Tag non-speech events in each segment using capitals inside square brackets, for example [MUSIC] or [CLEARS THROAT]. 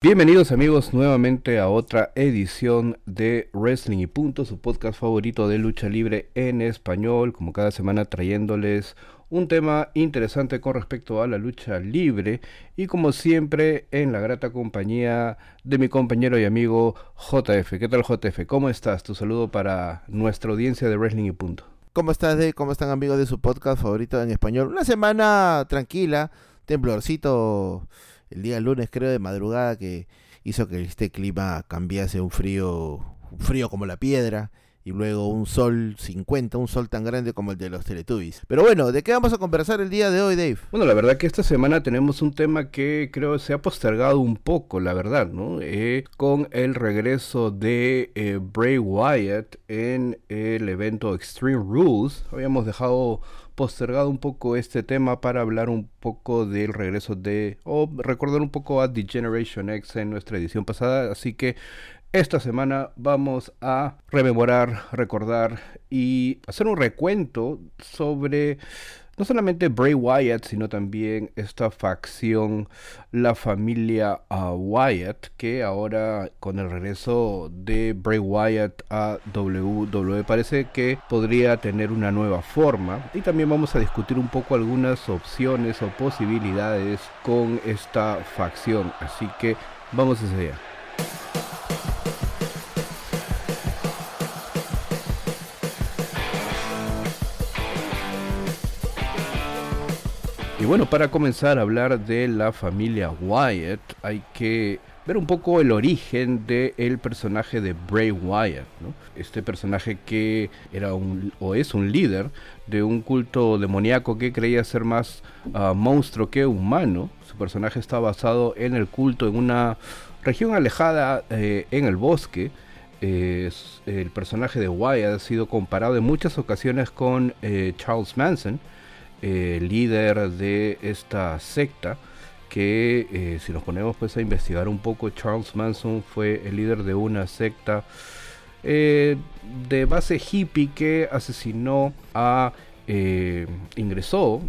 Bienvenidos amigos nuevamente a otra edición de Wrestling y Punto, su podcast favorito de lucha libre en español, como cada semana trayéndoles un tema interesante con respecto a la lucha libre y como siempre en la grata compañía de mi compañero y amigo JF. ¿Qué tal JF? ¿Cómo estás? Tu saludo para nuestra audiencia de Wrestling y Punto. ¿Cómo estás? ¿Cómo están amigos de su podcast favorito en español? Una semana tranquila, temblorcito el día lunes, creo, de madrugada, que hizo que este clima cambiase un frío, un frío como la piedra, y luego un sol 50, un sol tan grande como el de los Teletubbies. Pero bueno, ¿de qué vamos a conversar el día de hoy, Dave? Bueno, la verdad que esta semana tenemos un tema que creo se ha postergado un poco, la verdad, ¿no? Eh, con el regreso de eh, Bray Wyatt en el evento Extreme Rules. Habíamos dejado postergado un poco este tema para hablar un poco del regreso de, o recordar un poco a The Generation X en nuestra edición pasada, así que esta semana vamos a rememorar, recordar y hacer un recuento sobre no solamente Bray Wyatt, sino también esta facción, la familia uh, Wyatt, que ahora con el regreso de Bray Wyatt a WWE parece que podría tener una nueva forma. Y también vamos a discutir un poco algunas opciones o posibilidades con esta facción. Así que vamos a allá. Bueno, para comenzar a hablar de la familia Wyatt, hay que ver un poco el origen del personaje de Bray Wyatt, Este personaje que era un o es un líder de un culto demoníaco que creía ser más ah, monstruo que humano. Su personaje está basado en el culto en una región alejada eh, en el bosque. el personaje de Wyatt ha sido comparado en muchas ocasiones con eh, Charles Manson eh, líder de esta secta que eh, si nos ponemos pues a investigar un poco Charles Manson fue el líder de una secta eh, de base hippie que asesinó a ingresó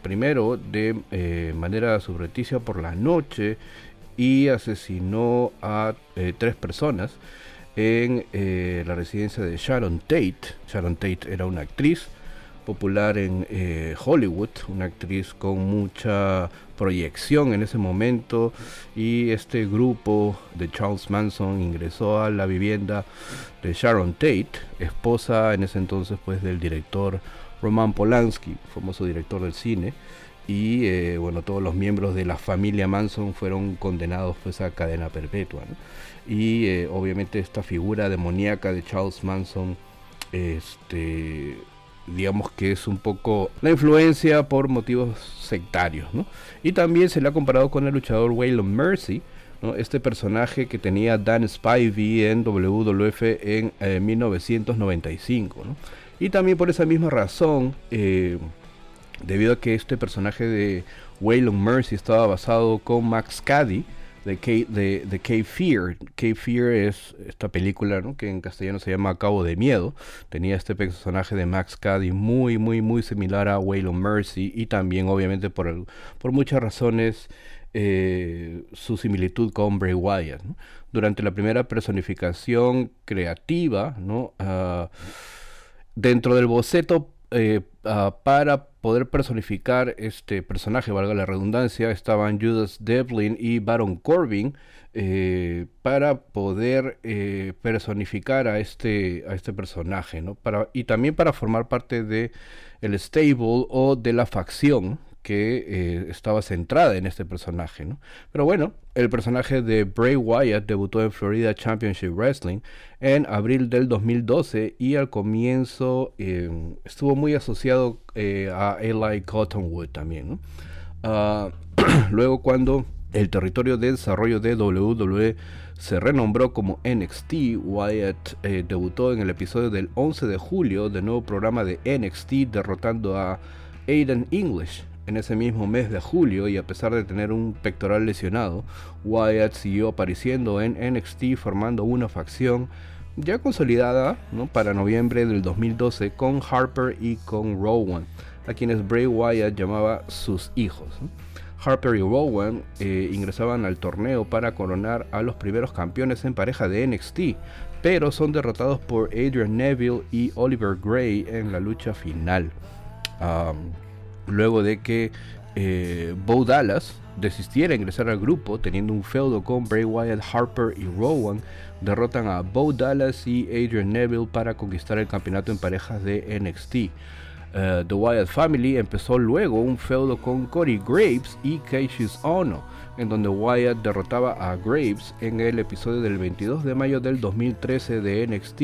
primero de manera subrepticia por la noche y asesinó a tres personas en la residencia de Sharon Tate. Sharon Tate era una actriz popular en eh, Hollywood, una actriz con mucha proyección en ese momento y este grupo de Charles Manson ingresó a la vivienda de Sharon Tate, esposa en ese entonces pues del director Roman Polanski, famoso director del cine y eh, bueno todos los miembros de la familia Manson fueron condenados pues a cadena perpetua y eh, obviamente esta figura demoníaca de Charles Manson este digamos que es un poco la influencia por motivos sectarios, ¿no? Y también se le ha comparado con el luchador Waylon Mercy, ¿no? este personaje que tenía Dan Spivey en WWF en 1995, eh, ¿no? Y también por esa misma razón, eh, debido a que este personaje de Waylon Mercy estaba basado con Max Caddy, de K, de, de K-Fear. K-Fear es esta película que en castellano se llama Cabo de Miedo. Tenía este personaje de Max Caddy muy, muy, muy similar a Waylon Mercy y también obviamente por, por muchas razones eh, su similitud con Bray Wyatt. Durante la primera personificación creativa, ¿no? Ah, dentro del boceto eh, ah, para poder personificar este personaje, valga la redundancia, estaban Judas Devlin y Baron Corbin eh, para poder eh, personificar a este, a este personaje, ¿no? Para, y también para formar parte de el stable o de la facción que eh, estaba centrada en este personaje, ¿no? Pero bueno, el personaje de Bray Wyatt debutó en Florida Championship Wrestling en abril del 2012 y al comienzo em, estuvo muy asociado eh, a Eli Cottonwood también, ah, [CLEARS THROAT] luego cuando el territorio de desarrollo de WWE se renombró como NXT. Wyatt eh, debutó en el episodio del 11 de julio del nuevo programa de NXT derrotando a Aiden English en ese mismo mes de julio y a pesar de tener un pectoral lesionado, Wyatt siguió apareciendo en NXT formando una facción ya consolidada para noviembre del 2012 con Harper y con Rowan, a quienes Bray Wyatt llamaba sus hijos. Harper y Rowan eh, ingresaban al torneo para coronar a los primeros campeones en pareja de NXT, pero son derrotados por Adrian Neville y Oliver Gray en la lucha final. Luego de que eh, Bo Dallas desistiera de ingresar al grupo, teniendo un feudo con Bray Wyatt, Harper y Rowan, derrotan a Bo Dallas y Adrian Neville para conquistar el campeonato en parejas de NXT. Uh, The Wyatt Family empezó luego un feudo con Cody Graves y Cassius Ono, en donde Wyatt derrotaba a Graves en el episodio del 22 de mayo del 2013 de NXT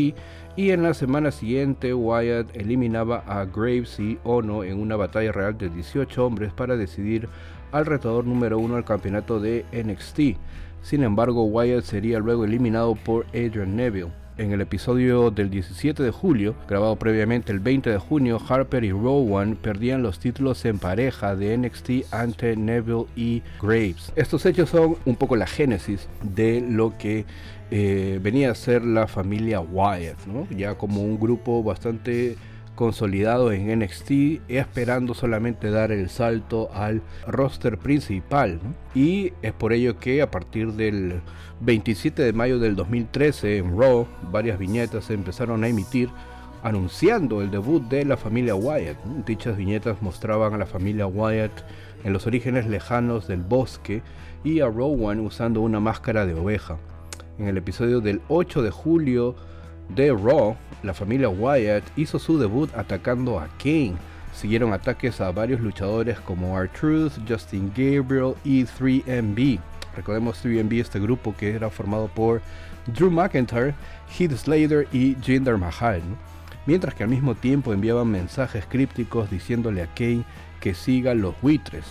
y en la semana siguiente Wyatt eliminaba a Graves y Ono en una batalla real de 18 hombres para decidir al retador número uno al campeonato de NXT. Sin embargo, Wyatt sería luego eliminado por Adrian Neville. En el episodio del 17 de julio, grabado previamente el 20 de junio, Harper y Rowan perdían los títulos en pareja de NXT ante Neville y Graves. Estos hechos son un poco la génesis de lo que eh, venía a ser la familia Wyatt, ya como un grupo bastante consolidado en NXT, esperando solamente dar el salto al roster principal. Y es por ello que a partir del 27 de mayo del 2013 en Raw, varias viñetas se empezaron a emitir anunciando el debut de la familia Wyatt. Dichas viñetas mostraban a la familia Wyatt en los orígenes lejanos del bosque y a Rowan usando una máscara de oveja. En el episodio del 8 de julio de Raw, la familia Wyatt hizo su debut atacando a Kane. Siguieron ataques a varios luchadores como R-Truth, Justin Gabriel y 3MB. Recordemos 3MB, este grupo que era formado por Drew McIntyre, Heath Slater y Jinder Mahal. Mientras que al mismo tiempo enviaban mensajes crípticos diciéndole a Kane que siga los buitres.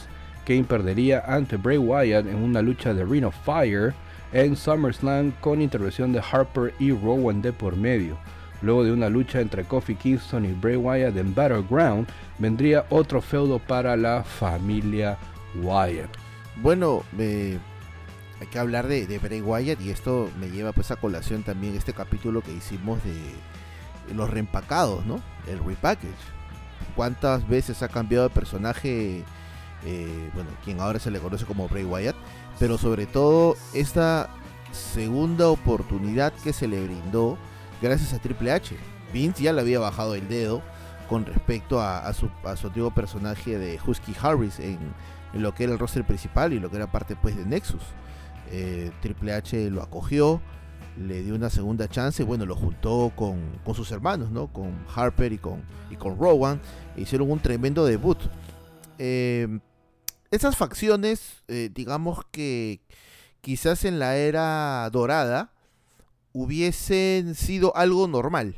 Kane perdería ante Bray Wyatt en una lucha de Ring of Fire en SummerSlam con intervención de Harper y Rowan de por medio. Luego de una lucha entre Kofi Kingston y Bray Wyatt en Battleground, vendría otro feudo para la familia Wyatt. Bueno, hay que hablar de, Bray Wyatt y esto me lleva pues a colación también este capítulo que hicimos de los reempacados, ¿no? El repackage. ¿Cuántas veces ha cambiado de personaje? Eh, bueno, quien ahora se le conoce como Bray Wyatt pero sobre todo esta segunda oportunidad que se le brindó gracias a Triple H. Vince ya le había bajado el dedo con respecto a, su, antiguo personaje de Husky Harris en, lo que era el roster principal y lo que era parte pues de Nexus. Eh, Triple H lo acogió, le dio una segunda chance, bueno, lo juntó con, sus hermanos, ¿no? Con Harper y con, y con Rowan, e hicieron un tremendo debut. Eh, esas facciones, eh, digamos que quizás en la era dorada hubiesen sido algo normal,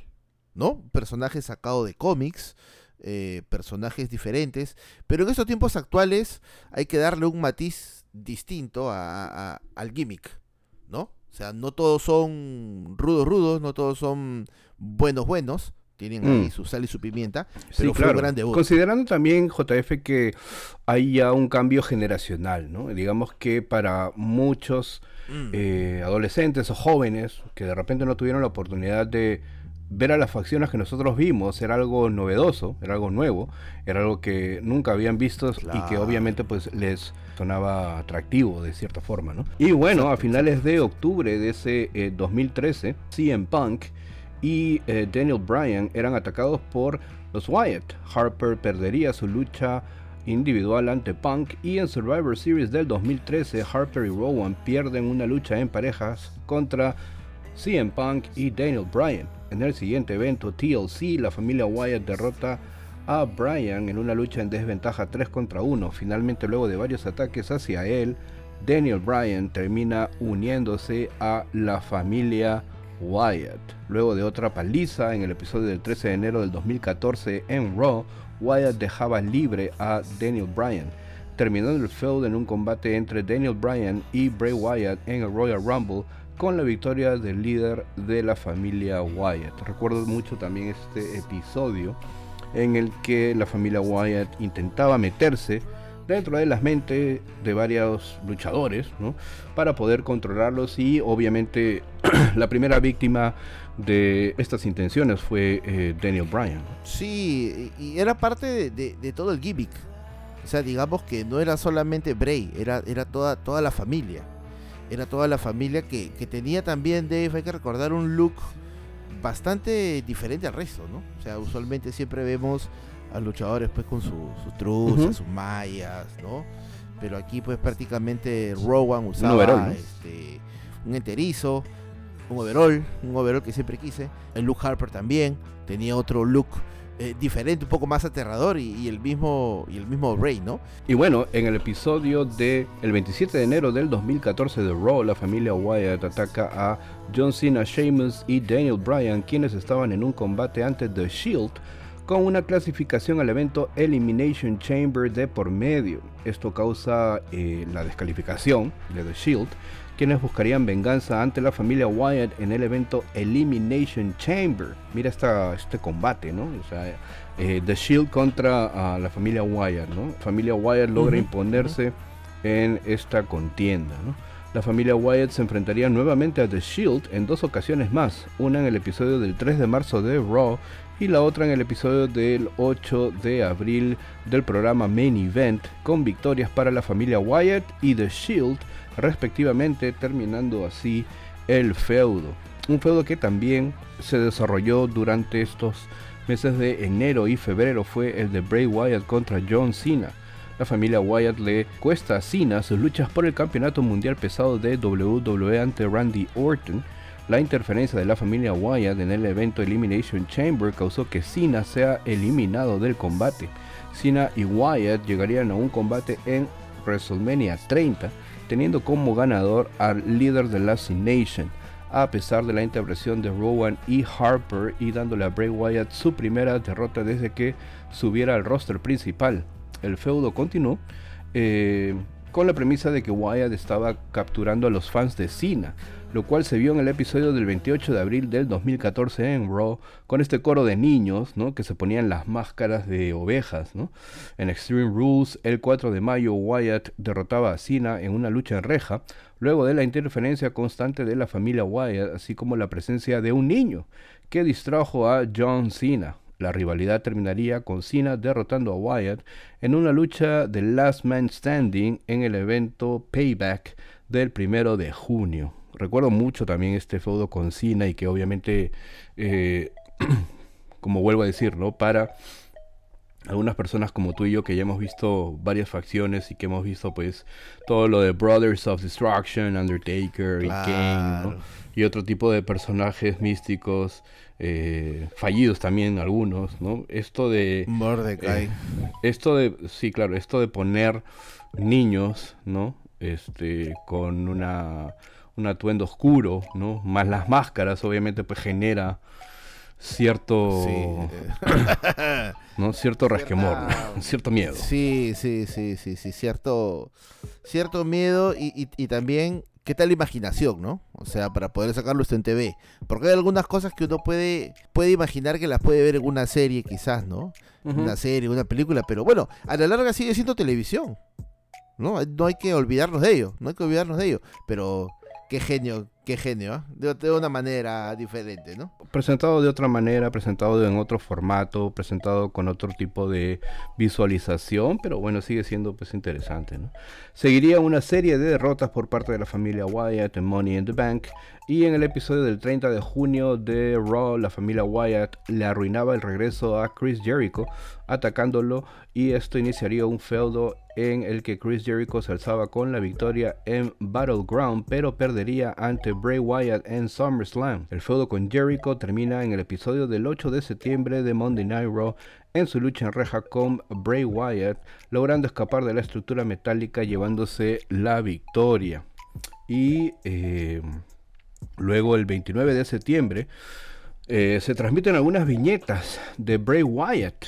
¿no? Personajes sacados de cómics, eh, personajes diferentes, pero en estos tiempos actuales hay que darle un matiz distinto al gimmick, ¿no? O sea, no todos son rudos rudos, no todos son buenos buenos, tienen ahí mm. su sal y su pimienta, pero fue un gran debut. Considerando también, JF, que hay ya un cambio generacional, ¿no? Digamos que para muchos mm. eh, adolescentes o jóvenes que de repente no tuvieron la oportunidad de ver a las facciones que nosotros vimos era algo novedoso, era algo nuevo, era algo que nunca habían visto y que obviamente pues les sonaba atractivo de cierta forma, ¿no? Y bueno, a finales de octubre de ese 2013, eh, CM Punk y eh, Daniel Bryan eran atacados por los Wyatt. Harper perdería su lucha individual ante Punk y en Survivor Series del 2013 Harper y Rowan pierden una lucha en parejas contra CM Punk y Daniel Bryan. En el siguiente evento TLC la familia Wyatt derrota a Bryan en una lucha en desventaja 3 contra 1. Finalmente luego de varios ataques hacia él, Daniel Bryan termina uniéndose a la familia Wyatt. Luego de otra paliza en el episodio del 13 de enero del 2014 en Raw, Wyatt dejaba libre a Daniel Bryan, terminando el feud en un combate entre Daniel Bryan y Bray Wyatt en el Royal Rumble con la victoria del líder de la familia Wyatt. Recuerdo mucho también este episodio en el que la familia Wyatt intentaba meterse dentro de las mentes de varios luchadores, ¿no? Para poder controlarlos y obviamente [CLEARS THROAT] la primera víctima de estas intenciones fue eh, Daniel Bryan. Sí, y era parte de, todo el gimmick. O sea, digamos que no era solamente Bray, era, era toda, toda la familia. Era toda la familia que, que tenía también, Dave, hay que recordar un look bastante diferente al resto, ¿no? O sea, usualmente siempre vemos a luchadores pues con sus truzas, sus mallas, ¿no? Pero aquí pues prácticamente Rowan usaba este, un enterizo, un overall, un overall que siempre quise. El Luke Harper también tenía otro look eh, diferente, un poco más aterrador y, el mismo y el mismo Rey, ¿no? Y bueno, en el episodio de el 27 de enero del 2014 de Raw, la familia Wyatt ataca a John Cena, Sheamus y Daniel Bryan, quienes estaban en un combate ante The Shield con una clasificación al evento Elimination Chamber de por medio. Esto causa eh, la descalificación de The Shield quienes buscarían venganza ante la familia Wyatt en el evento Elimination Chamber. Mira esta, este combate, ¿no? O sea, eh, The Shield contra la familia Wyatt, ¿no? Familia Wyatt logra imponerse en esta contienda, ¿no? La familia Wyatt se enfrentaría nuevamente a The Shield en dos ocasiones más, una en el episodio del 3 de marzo de Raw y la otra en el episodio del 8 de abril del programa Main Event, con victorias para la familia Wyatt y The Shield respectivamente, terminando así el feudo. Un feudo que también se desarrolló durante estos meses de enero y febrero fue el de Bray Wyatt contra John Cena. La familia Wyatt le cuesta a Cena sus luchas por el campeonato mundial pesado de WWE ante Randy Orton. La interferencia de la familia Wyatt en el evento Elimination Chamber causó que Cena sea eliminado del combate. Cena y Wyatt llegarían a un combate en WrestleMania 30 teniendo como ganador al líder de la Nation, a pesar de la intervención de Rowan y Harper y dándole a Bray Wyatt su primera derrota desde que subiera al roster principal. El feudo continuó eh, con la premisa de que Wyatt estaba capturando a los fans de Cena, lo cual se vio en el episodio del 28 de abril del 2014 en Raw, con este coro de niños ¿no? que se ponían las máscaras de ovejas. En Extreme Rules, el 4 de mayo, Wyatt derrotaba a Cena en una lucha en reja, luego de la interferencia constante de la familia Wyatt, así como la presencia de un niño que distrajo a John Cena. La rivalidad terminaría con Cena derrotando a Wyatt en una lucha de Last Man Standing en el evento Payback del primero de junio recuerdo mucho también este feudo con Cena y que obviamente, eh, [CLEARS THROAT] como vuelvo a decir, ¿no? Para algunas personas como tú y yo que ya hemos visto varias facciones y que hemos visto pues todo lo de Brothers of Destruction, Undertaker y Kane, Y otro tipo de personajes místicos, eh, fallidos también algunos, ¿no? Esto de... Mordecai. Eh, esto de, sí, claro, esto de poner niños, ¿no? Este, con una un atuendo oscuro, ¿no? Más las máscaras, obviamente, pues genera cierto [COUGHS] no cierto resquemor [LAUGHS] cierto miedo. Sí sí sí sí sí cierto cierto miedo y, y, también qué tal la imaginación no o sea para poder sacarlo esto en TV porque hay algunas cosas que uno puede puede imaginar que las puede ver en una serie quizás no una serie una película pero bueno a la larga sigue siendo televisión no no hay que olvidarnos de ello no hay que olvidarnos de ello pero Qué genio, qué genio, ¿eh? de, una manera diferente, ¿no? Presentado de otra manera, presentado en otro formato, presentado con otro tipo de visualización, pero bueno, sigue siendo pues interesante, ¿no? Seguiría una serie de derrotas por parte de la familia Wyatt en Money in the Bank, y en el episodio del 30 de junio de Raw, la familia Wyatt le arruinaba el regreso a Chris Jericho, atacándolo, y esto iniciaría un feudo en el que Chris Jericho se alzaba con la victoria en Battleground, pero perdería ante Bray Wyatt en SummerSlam. El feudo con Jericho termina en el episodio del 8 de septiembre de Monday Night Raw en su lucha en reja con Bray Wyatt, logrando escapar de la estructura metálica llevándose la victoria. Y eh, Luego, el 29 de septiembre, eh, se transmiten algunas viñetas de Bray Wyatt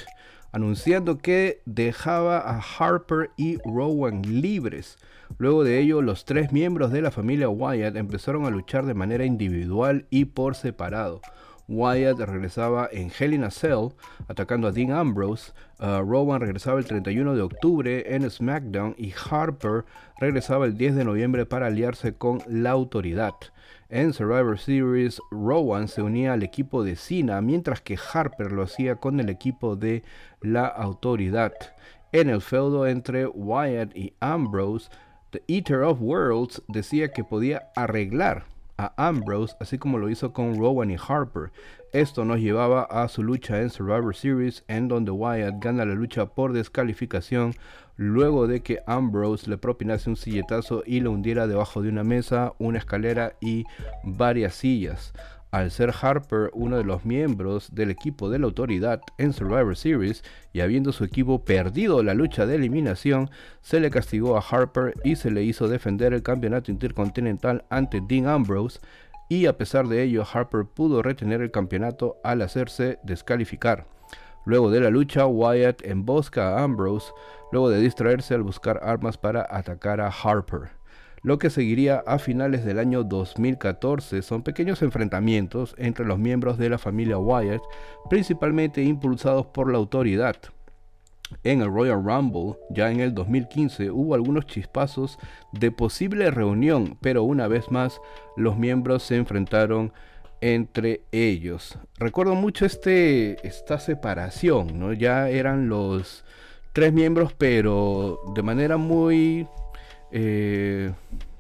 anunciando que dejaba a Harper y Rowan libres. Luego de ello, los tres miembros de la familia Wyatt empezaron a luchar de manera individual y por separado. Wyatt regresaba en Hell in a Cell atacando a Dean Ambrose. Uh, Rowan regresaba el 31 de octubre en SmackDown y Harper regresaba el 10 de noviembre para aliarse con la autoridad. En Survivor Series, Rowan se unía al equipo de Cena, mientras que Harper lo hacía con el equipo de la autoridad. En el feudo entre Wyatt y Ambrose, The Eater of Worlds decía que podía arreglar a Ambrose, así como lo hizo con Rowan y Harper. Esto nos llevaba a su lucha en Survivor Series, en donde Wyatt gana la lucha por descalificación luego de que Ambrose le propinase un silletazo y lo hundiera debajo de una mesa, una escalera y varias sillas. Al ser Harper uno de los miembros del equipo de la autoridad en Survivor Series y habiendo su equipo perdido la lucha de eliminación, se le castigó a Harper y se le hizo defender el campeonato intercontinental ante Dean Ambrose y a pesar de ello Harper pudo retener el campeonato al hacerse descalificar. Luego de la lucha, Wyatt embosca a Ambrose luego de distraerse al buscar armas para atacar a Harper. Lo que seguiría a finales del año 2014 son pequeños enfrentamientos entre los miembros de la familia Wyatt, principalmente impulsados por la autoridad. En el Royal Rumble, ya en el 2015, hubo algunos chispazos de posible reunión, pero una vez más los miembros se enfrentaron entre ellos. Recuerdo mucho este, esta separación, ¿no? Ya eran los tres miembros, pero de manera muy eh,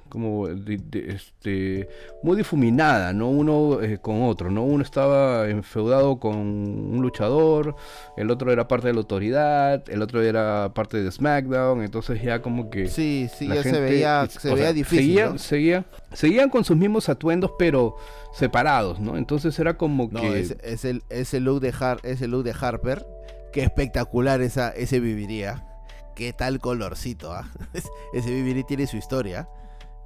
como este muy difuminada, no uno eh, con otro, no uno estaba enfeudado con un luchador, el otro era parte de la autoridad, el otro era parte de SmackDown, entonces ya como que sí, sí, ya se veía, se veía difícil, seguían, seguían con sus mismos atuendos, pero separados, ¿no? Entonces era como que es, el ese look de Har ese look de Harper, qué espectacular esa ese viviría qué tal colorcito, ¿ah? [LAUGHS] Ese Bibiri tiene su historia.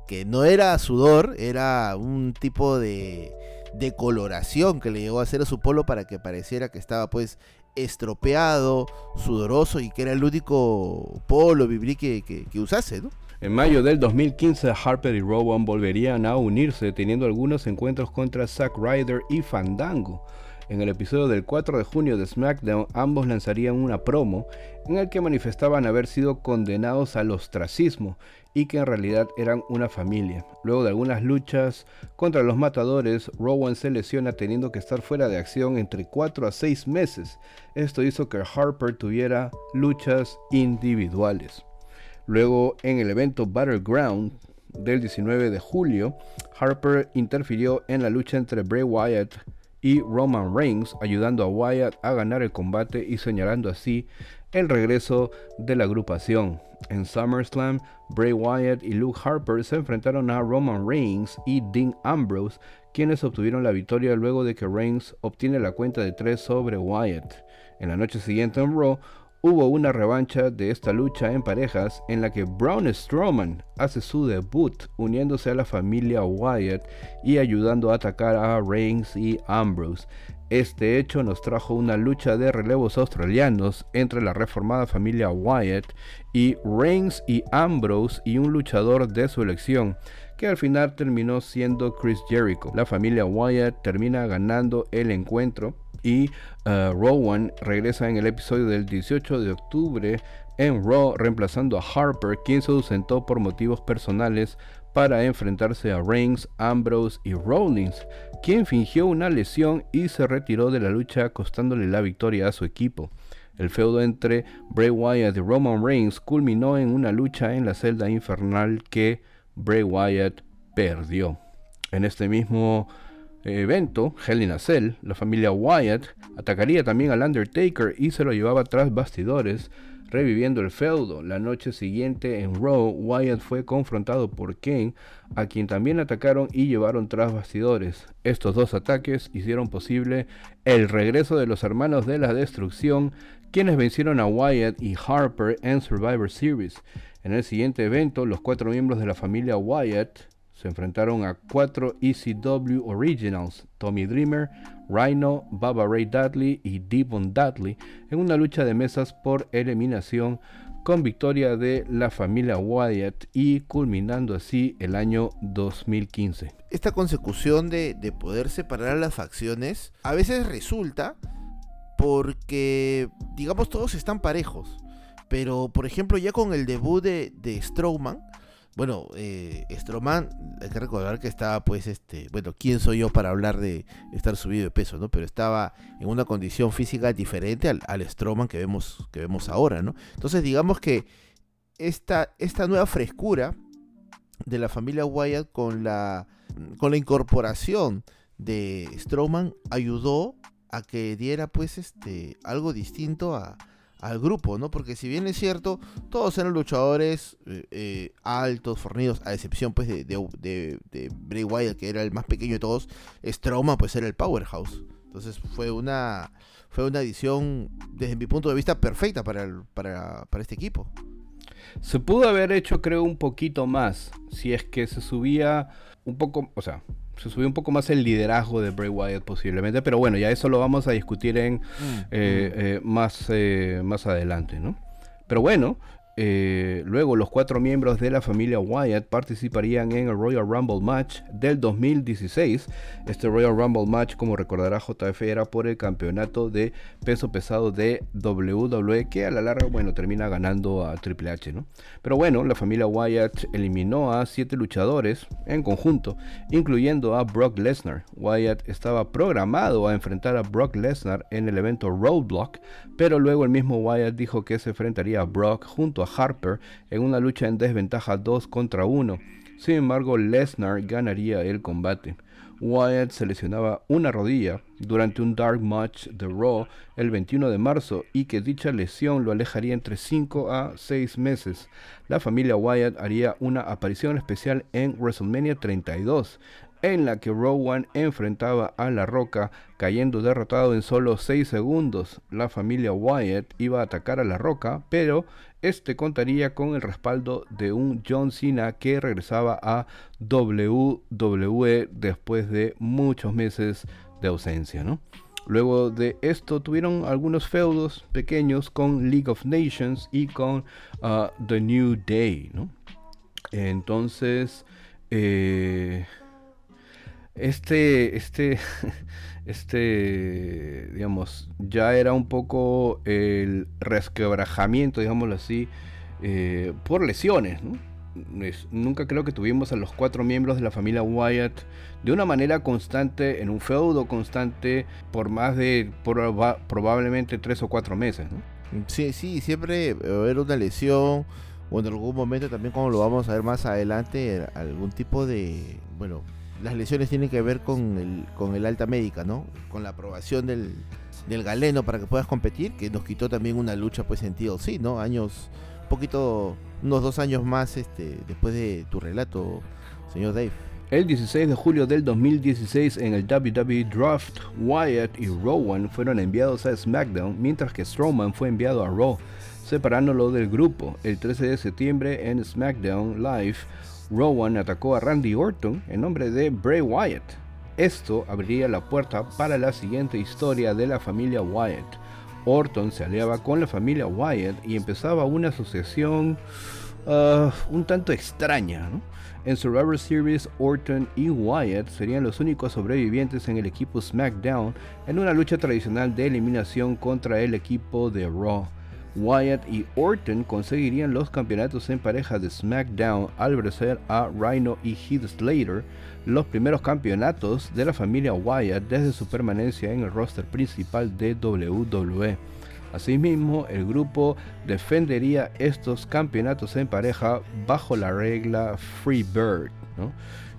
Que no era sudor, era un tipo de, de coloración que le llegó a hacer a su polo para que pareciera que estaba pues estropeado, sudoroso y que era el único polo Bibiri que, que, usase, ¿no? En mayo del 2015, Harper y Rowan volverían a unirse, teniendo algunos encuentros contra Zack Ryder y Fandango. En el episodio del 4 de junio de SmackDown, ambos lanzarían una promo en el que manifestaban haber sido condenados al ostracismo y que en realidad eran una familia. Luego de algunas luchas contra los matadores, Rowan se lesiona teniendo que estar fuera de acción entre 4 a 6 meses. Esto hizo que Harper tuviera luchas individuales. Luego, en el evento Battleground del 19 de julio, Harper interfirió en la lucha entre Bray Wyatt y Roman Reigns, ayudando a Wyatt a ganar el combate y señalando así el regreso de la agrupación. En SummerSlam, Bray Wyatt y Luke Harper se enfrentaron a Roman Reigns y Dean Ambrose, quienes obtuvieron la victoria luego de que Reigns obtiene la cuenta de 3 sobre Wyatt. En la noche siguiente en Raw, hubo una revancha de esta lucha en parejas en la que Braun Strowman hace su debut uniéndose a la familia Wyatt y ayudando a atacar a Reigns y Ambrose. Este hecho nos trajo una lucha de relevos australianos entre la reformada familia Wyatt y Reigns y Ambrose y un luchador de su elección, que al final terminó siendo Chris Jericho. La familia Wyatt termina ganando el encuentro y uh, Rowan regresa en el episodio del 18 de octubre en Raw reemplazando a Harper, quien se ausentó por motivos personales para enfrentarse a Reigns, Ambrose y Rollins, quien fingió una lesión y se retiró de la lucha costándole la victoria a su equipo. El feudo entre Bray Wyatt y Roman Reigns culminó en una lucha en la celda infernal que Bray Wyatt perdió. En este mismo evento, Hell in a Cell, la familia Wyatt atacaría también al Undertaker y se lo llevaba tras bastidores, reviviendo el feudo. La noche siguiente en Raw, Wyatt fue confrontado por Kane, a quien también atacaron y llevaron tras bastidores. Estos dos ataques hicieron posible el regreso de los hermanos de la destrucción, quienes vencieron a Wyatt y Harper en Survivor Series. En el siguiente evento, los cuatro miembros de la familia Wyatt se enfrentaron a cuatro ECW Originals, Tommy Dreamer, Rhino, Baba Ray Dudley y Devon Dudley, en una lucha de mesas por eliminación con victoria de la familia Wyatt y culminando así el año 2015. Esta consecución de, poder separar las facciones a veces resulta porque, digamos, todos están parejos. Pero, por ejemplo, ya con el debut de, de Strowman, bueno, eh, Strowman, hay que recordar que estaba, pues, este, bueno, ¿quién soy yo para hablar de estar subido de peso, no? Pero estaba en una condición física diferente al, al Strowman que vemos, que vemos ahora, ¿no? Entonces, digamos que esta, esta nueva frescura de la familia Wyatt con la, con la incorporación de Strowman ayudó a que diera, pues, este, algo distinto a, al grupo, ¿no? Porque si bien es cierto, todos eran luchadores eh, eh, altos, fornidos, a excepción pues de, de, Bray Wyatt, que era el más pequeño de todos, Strowman pues era el powerhouse. Entonces fue una fue una edición, desde mi punto de vista, perfecta para, el, para, para este equipo. Se pudo haber hecho, creo, un poquito más, si es que se subía un poco, o sea, se subió un poco más el liderazgo de Bray Wyatt posiblemente, pero bueno, ya eso lo vamos a discutir en mm, eh, mm. Eh, más, eh, más adelante, ¿no? Pero bueno, eh, luego, los cuatro miembros de la familia Wyatt participarían en el Royal Rumble Match del 2016. Este Royal Rumble Match, como recordará JF, era por el campeonato de peso pesado de WWE, que a la larga, bueno, termina ganando a Triple H, ¿no? Pero bueno, la familia Wyatt eliminó a siete luchadores en conjunto, incluyendo a Brock Lesnar. Wyatt estaba programado a enfrentar a Brock Lesnar en el evento Roadblock, pero luego el mismo Wyatt dijo que se enfrentaría a Brock junto a Harper en una lucha en desventaja 2 contra 1. Sin embargo, Lesnar ganaría el combate. Wyatt se lesionaba una rodilla durante un Dark Match de Raw el 21 de marzo y que dicha lesión lo alejaría entre 5 a 6 meses. La familia Wyatt haría una aparición especial en WrestleMania 32 en la que Rowan enfrentaba a La Roca, cayendo derrotado en solo 6 segundos. La familia Wyatt iba a atacar a La Roca, pero este contaría con el respaldo de un John Cena que regresaba a WWE después de muchos meses de ausencia, Luego de esto tuvieron algunos feudos pequeños con League of Nations y con uh, The New Day, Entonces, eh, este, este, [LAUGHS] este, digamos, ya era un poco el resquebrajamiento, digámoslo así, eh, por lesiones, nunca creo que tuvimos a los cuatro miembros de la familia Wyatt de una manera constante, en un feudo constante, por más de probablemente tres o cuatro meses. Sí, sí, siempre haber una lesión o en algún momento también como lo vamos a ver más adelante, algún tipo de, bueno, las lesiones tienen que ver con el, con el alta médica, ¿no? Con la aprobación del, del galeno para que puedas competir, que nos quitó también una lucha pues en TLC, ¿no? Años, un poquito, unos dos años más este, después de tu relato, señor Dave. El 16 de julio del 2016 en el WWE Draft, Wyatt y Rowan fueron enviados a SmackDown, mientras que Strowman fue enviado a Raw, separándolo del grupo. El 13 de septiembre en SmackDown Live, Rowan atacó a Randy Orton en nombre de Bray Wyatt. Esto abriría la puerta para la siguiente historia de la familia Wyatt. Orton se aliaba con la familia Wyatt y empezaba una asociación uh, un tanto extraña. En Survivor Series, Orton y Wyatt serían los únicos sobrevivientes en el equipo SmackDown en una lucha tradicional de eliminación contra el equipo de Raw. Wyatt y Orton conseguirían los campeonatos en pareja de SmackDown al vencer a Rhino y Heath Slater, los primeros campeonatos de la familia Wyatt desde su permanencia en el roster principal de WWE. Asimismo, el grupo defendería estos campeonatos en pareja bajo la regla Free Bird.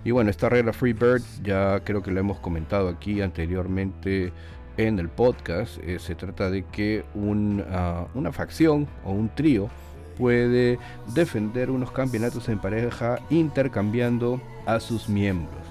Y bueno, esta regla Free Bird ya creo que la hemos comentado aquí anteriormente en el podcast. Eh, se trata de que ah, una facción o un trío puede defender unos campeonatos en pareja intercambiando a sus miembros.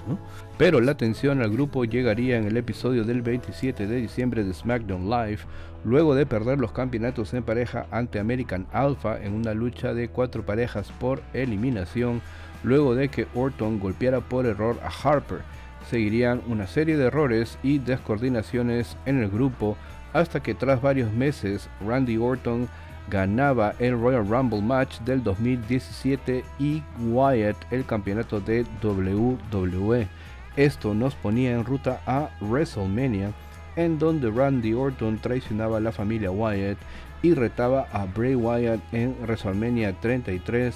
Pero la atención al grupo llegaría en el episodio del 27 de diciembre de SmackDown Live, luego de perder los campeonatos en pareja ante American Alpha en una lucha de cuatro parejas por eliminación, luego de que Orton golpeara por error a Harper seguirían una serie de errores y descoordinaciones en el grupo hasta que tras varios meses Randy Orton ganaba el Royal Rumble match del 2017 y Wyatt el campeonato de WWE. Esto nos ponía en ruta a WrestleMania, en donde Randy Orton traicionaba a la familia Wyatt y retaba a Bray Wyatt en WrestleMania 33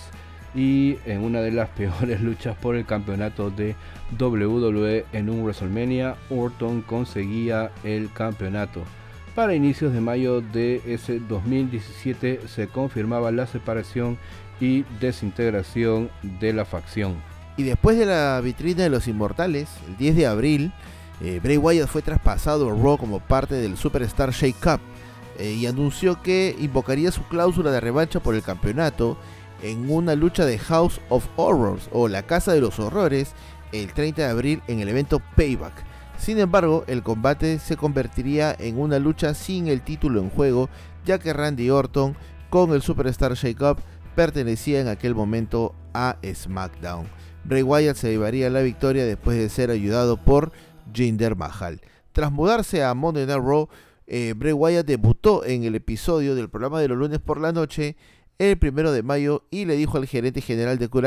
y en una de las [LAUGHS] peores luchas por el campeonato de WWE en un WrestleMania, Orton conseguía el campeonato. Para inicios de mayo de ese 2017 se confirmaba la separación y desintegración de la facción. Y después de la vitrina de los inmortales, el 10 de abril, eh, Bray Wyatt fue traspasado a Raw como parte del Superstar Shake Cup eh, y anunció que invocaría su cláusula de revancha por el campeonato en una lucha de House of Horrors o la Casa de los Horrores el 30 de abril en el evento Payback. Sin embargo, el combate se convertiría en una lucha sin el título en juego, ya que Randy Orton con el Superstar Shake Up pertenecía en aquel momento a SmackDown. Bray Wyatt se llevaría la victoria después de ser ayudado por Jinder Mahal. Tras mudarse a Monday Night Raw, eh, Bray Wyatt debutó en el episodio del programa de los lunes por la noche el primero de mayo y le dijo al gerente general de Kurt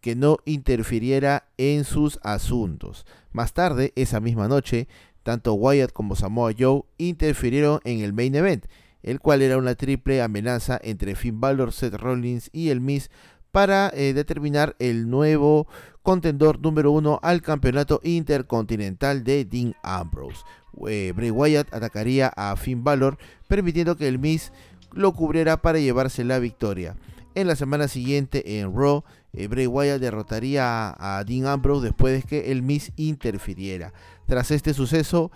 que no interfiriera en sus asuntos. Más tarde, esa misma noche, tanto Wyatt como Samoa Joe interfirieron en el main event, el cual era una triple amenaza entre Finn Balor, Seth Rollins y el Miz para eh, determinar el nuevo contendor número uno al campeonato intercontinental de Dean Ambrose. Eh, Bray Wyatt atacaría a Finn Balor, permitiendo que el Miz lo cubriera para llevarse la victoria. En la semana siguiente en Raw, eh, Bray Wyatt derrotaría a, Dean Ambrose después de que el Miz interfiriera. Tras este suceso,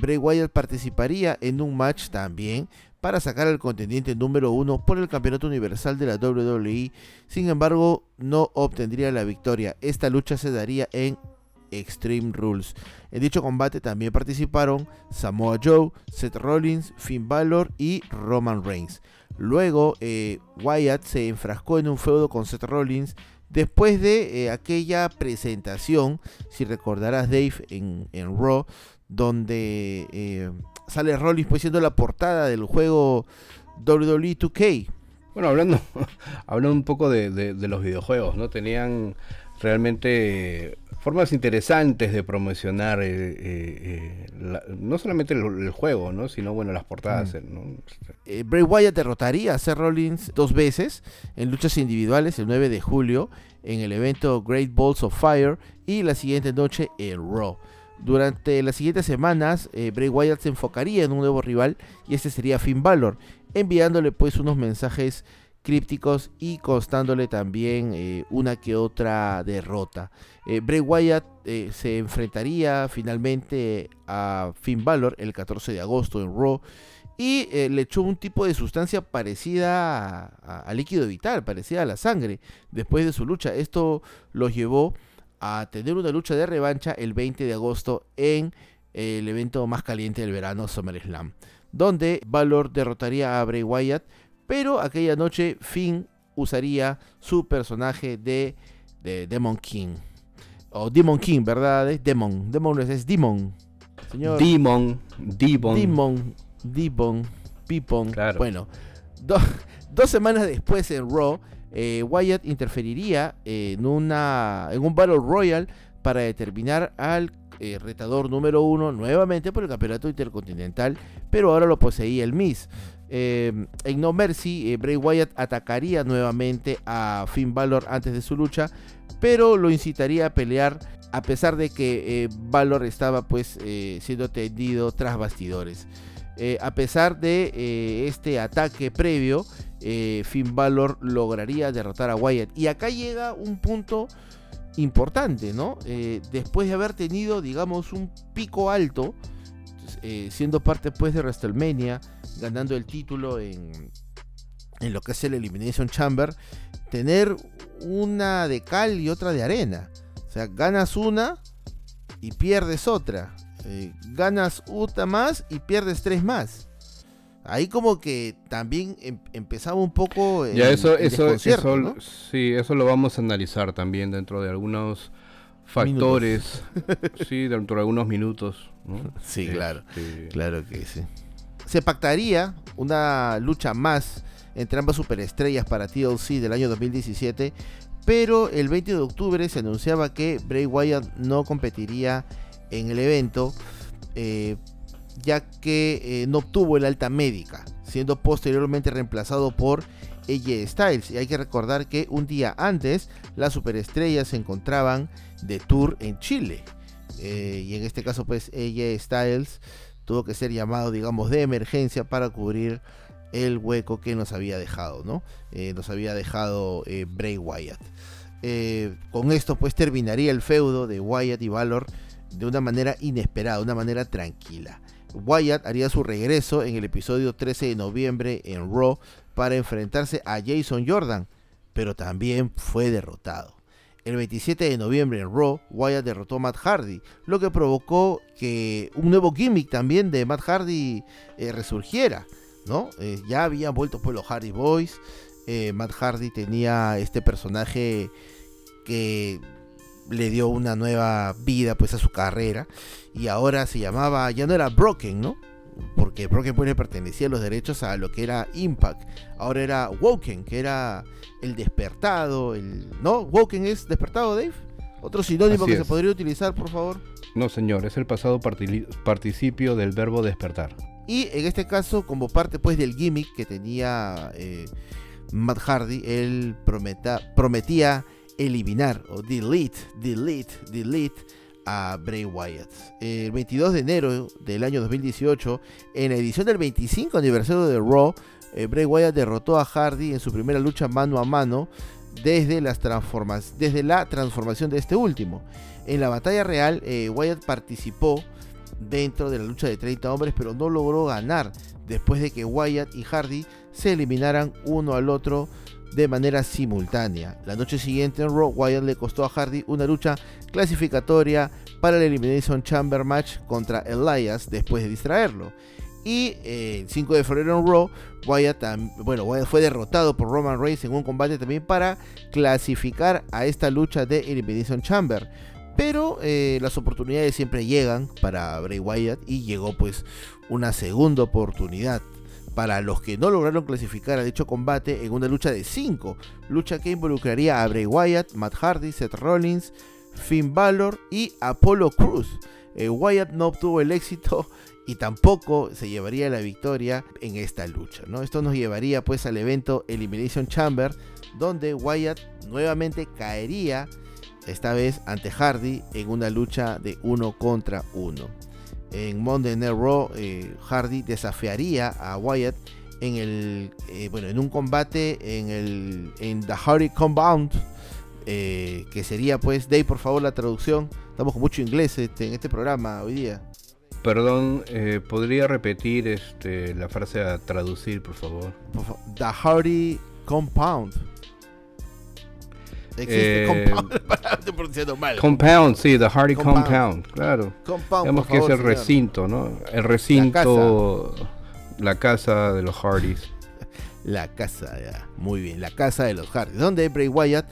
Bray Wyatt participaría en un match también para sacar al contendiente número uno por el campeonato universal de la WWE. Sin embargo, no obtendría la victoria. Esta lucha se daría en Extreme Rules. En dicho combate también participaron Samoa Joe, Seth Rollins, Finn Balor y Roman Reigns. Luego, eh, Wyatt se enfrascó en un feudo con Seth Rollins después de eh, aquella presentación, si recordarás Dave, en, en Raw, donde eh, sale Rollins pues siendo la portada del juego WWE 2K. Bueno, hablando, [LAUGHS] hablando un poco de, los videojuegos, ¿no? Tenían realmente formas interesantes de promocionar eh, eh, no solamente el, juego, ¿no? sino bueno las portadas. Mm. Bray Wyatt derrotaría a Seth Rollins dos veces en luchas individuales el 9 de julio en el evento Great Balls of Fire y la siguiente noche en Raw. Durante las siguientes semanas, eh, Bray Wyatt se enfocaría en un nuevo rival y este sería Finn Balor, enviándole pues unos mensajes crípticos y constándole también eh, una que otra derrota. Eh, Bray Wyatt se enfrentaría finalmente a Finn Balor el 14 de agosto en Raw y le echó un tipo de sustancia parecida a, líquido vital, parecida a la sangre después de su lucha. Esto lo llevó a tener una lucha de revancha el 20 de agosto en el evento más caliente del verano, SummerSlam, donde Valor derrotaría a Bray Wyatt, pero aquella noche Finn usaría su personaje de, Demon King. O Demon King, ¿verdad? Demon. Demon es, Demon. Señor. Demon. Demon. Demon. Demon. Pipon. Bueno, [LAUGHS] dos semanas después en Raw, eh, Wyatt interferiría en, una, en un Battle Royal para determinar al eh, retador número uno nuevamente por el campeonato intercontinental, pero ahora lo poseía el Miz. Eh, en No Mercy, Bray Wyatt atacaría nuevamente a Finn Balor antes de su lucha, pero lo incitaría a pelear a pesar de que Balor estaba pues siendo tendido tras bastidores. a pesar de este ataque previo, eh, Finn Balor lograría derrotar a Wyatt. Y acá llega un punto importante, ¿no? Eh, después de haber tenido, digamos, un pico alto, eh, siendo parte pues de WrestleMania, ganando el título en, en lo que es el Elimination Chamber, tener una de cal y otra de arena. O sea, ganas una y pierdes otra. ganas una más y pierdes tres más. Ahí como que también em, empezaba un poco ya eso eso eso sí eso lo vamos a analizar también dentro de algunos factores. Sí dentro de algunos minutos [LAUGHS] sí claro. Este, claro que sí se pactaría una lucha más entre ambas superestrellas para TLC del año 2017 pero el 20 de octubre se anunciaba que Bray Wyatt no competiría en el evento eh, ya que eh, no obtuvo el alta médica, siendo posteriormente reemplazado por AJ Styles. Y hay que recordar que un día antes las superestrellas se encontraban de tour en Chile. Eh, y en este caso pues AJ Styles tuvo que ser llamado digamos de emergencia para cubrir el hueco que nos había dejado, ¿no? Eh, nos había dejado eh, Bray Wyatt. con esto pues terminaría el feudo de Wyatt y Valor de una manera inesperada, una manera tranquila. Wyatt haría su regreso en el episodio 13 de noviembre en Raw para enfrentarse a Jason Jordan, pero también fue derrotado. El 27 de noviembre en Raw, Wyatt derrotó a Matt Hardy, lo que provocó que un nuevo gimmick también de Matt Hardy eh, resurgiera. ¿no? Eh, ya habían vuelto pues los Hardy Boys. Eh, Matt Hardy tenía este personaje que le dio una nueva vida pues a su carrera y ahora se llamaba, ya no era Broken, ¿no? Porque Broken pertenecía los derechos a lo que era Impact. Ahora era Woken, que era el despertado, el ¿no? Woken es despertado, Dave. Otro sinónimo que se podría utilizar, por favor. No, señor, es el pasado participio del verbo despertar. Y en este caso, como parte pues del gimmick que tenía eh, Matt Hardy, él prometía eliminar o delete, delete, delete a Bray Wyatt. El 22 de enero del año 2018, en la edición del 25 aniversario de Raw, eh, Bray Wyatt derrotó a Hardy en su primera lucha mano a mano desde, las desde la transformación de este último. En la batalla real, eh, Wyatt participó dentro de la lucha de 30 hombres, pero no logró ganar después de que Wyatt y Hardy se eliminaran uno al otro de manera simultánea. La noche siguiente en Raw, Wyatt le costó a Hardy una lucha clasificatoria para el Elimination Chamber Match contra Elias después de distraerlo. Y eh, el 5 de febrero en Raw, Wyatt, bueno, fue derrotado por Roman Reigns en un combate también para clasificar a esta lucha de Elimination Chamber. Pero eh, las oportunidades siempre llegan para Bray Wyatt y llegó pues una segunda oportunidad para los que no lograron clasificar a dicho combate en una lucha de 5, lucha que involucraría a Bray Wyatt, Matt Hardy, Seth Rollins, Finn Balor y Apollo Cruz. Eh, Wyatt no obtuvo el éxito [LAUGHS] y tampoco se llevaría la victoria en esta lucha. Esto nos llevaría pues al evento Elimination Chamber, donde Wyatt nuevamente caería, esta vez ante Hardy, en una lucha de uno contra uno en Monday Night Raw, eh, Hardy desafiaría a Wyatt en el eh, bueno en un combate en el en The Hardy Compound eh, que sería pues Dave por favor la traducción. Estamos con mucho inglés este, en este programa hoy día. Perdón podría repetir este la frase a traducir por favor The Hardy Compound Existe eh, compound, [LAUGHS] mal. Compound, sí, The Hardy Compound, claro. Compound, Digamos que es el recinto, ¿no? El recinto, la casa, de los Hardys. [LAUGHS] La casa, ya. Muy bien, la casa de los Hardys. Donde Bray Wyatt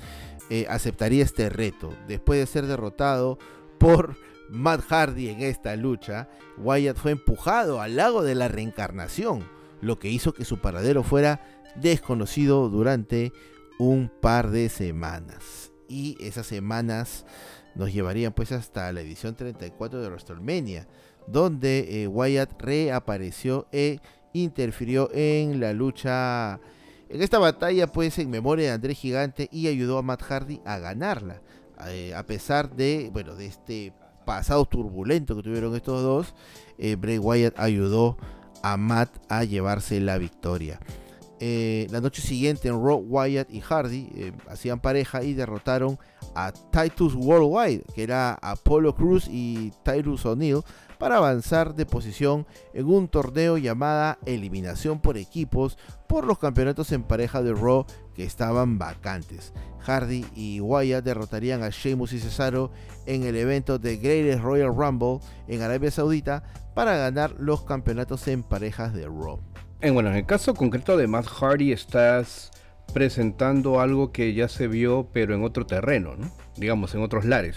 eh, aceptaría este reto. Después de ser derrotado por Matt Hardy en esta lucha, Wyatt fue empujado al lago de la reencarnación, lo que hizo que su paradero fuera desconocido durante un par de semanas. Y esas semanas nos llevarían pues hasta la edición 34 de WrestleMania, donde eh, Wyatt reapareció e interfirió en la lucha, en esta batalla pues en memoria de André Gigante y ayudó a Matt Hardy a ganarla. Eh, a pesar de, bueno, de este pasado turbulento que tuvieron estos dos, eh, Bray Wyatt ayudó a Matt a llevarse la victoria. Eh, la noche siguiente en Raw, Wyatt y Hardy eh, hacían pareja y derrotaron a Titus Worldwide, que era Apollo Cruz y Tyrus O'Neill, para avanzar de posición en un torneo llamada Eliminación por Equipos por los campeonatos en pareja de Raw que estaban vacantes. Hardy y Wyatt derrotarían a Sheamus y Cesaro en el evento de Greatest Royal Rumble en Arabia Saudita para ganar los campeonatos en parejas de Raw. En, bueno, en el caso concreto de Matt Hardy estás presentando algo que ya se vio pero en otro terreno, ¿no? digamos en otros lares.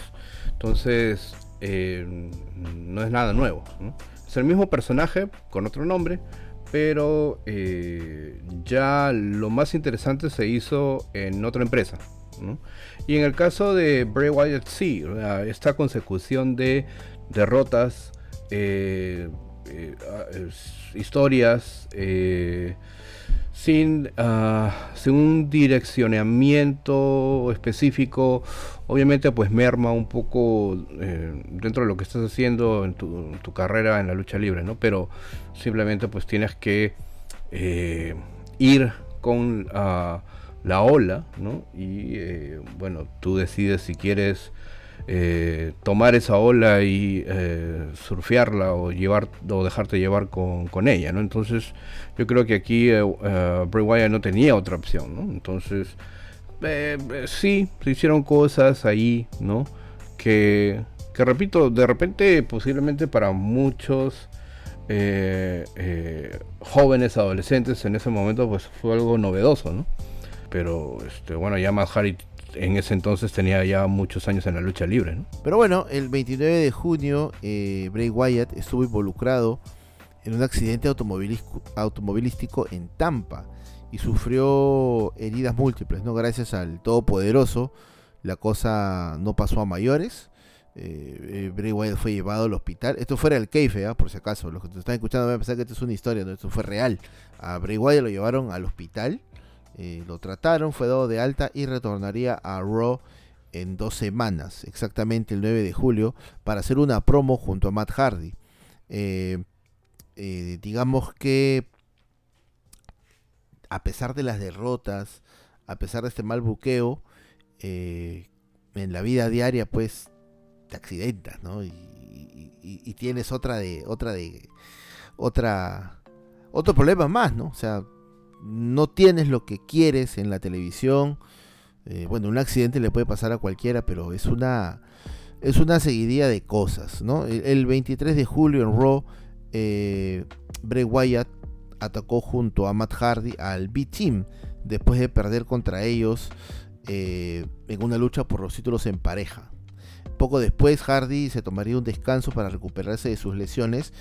Entonces eh, no es nada nuevo. Es el mismo personaje con otro nombre, pero eh, ya lo más interesante se hizo en otra empresa. Y en el caso de Bray Wyatt sí, esta consecución de derrotas eh, eh, ah, historias, eh, sin, ah, sin un direccionamiento específico, obviamente pues merma un poco eh, dentro de lo que estás haciendo en tu, carrera en la lucha libre, ¿no? Pero simplemente pues tienes que eh, ir con ah, la ola, ¿no? Y bueno, tú decides si quieres eh, tomar esa ola y eh, surfearla o llevar o dejarte llevar con, ella, ¿no? Entonces yo creo que aquí eh, Bray Wyatt no tenía otra opción, ¿no? Entonces sí, se hicieron cosas ahí, ¿no? Que, que repito, de repente posiblemente para muchos jóvenes adolescentes en ese momento pues fue algo novedoso, ¿no? Pero este, bueno, ya más Harry en ese entonces tenía ya muchos años en la lucha libre. ¿no? Pero bueno, el 29 de junio eh, Bray Wyatt estuvo involucrado en un accidente automovilístico en Tampa y sufrió heridas múltiples, ¿no? Gracias al Todopoderoso, la cosa no pasó a mayores. Eh, eh, Bray Wyatt fue llevado al hospital. Esto fuera el keife, ¿ah? por si acaso. Los que te están escuchando van a pensar que esto es una historia, no, esto fue real. A Bray Wyatt lo llevaron al hospital eh, lo trataron, fue dado de alta y retornaría a Raw en dos semanas, exactamente el 9 de julio, para hacer una promo junto a Matt Hardy. Eh, eh, digamos que a pesar de las derrotas, a pesar de este mal buqueo, en la vida diaria pues te accidentas, ¿no? Y, tienes otra de, otra de, otra, otro problema más, ¿no? O sea, no tienes lo que quieres en la televisión. Eh, bueno, un accidente le puede pasar a cualquiera, pero es una, es una seguidilla de cosas, ¿no? El, 23 de julio en Raw, eh, Bray Wyatt atacó junto a Matt Hardy al B-Team después de perder contra ellos eh, en una lucha por los títulos en pareja. Poco después Hardy se tomaría un descanso para recuperarse de sus lesiones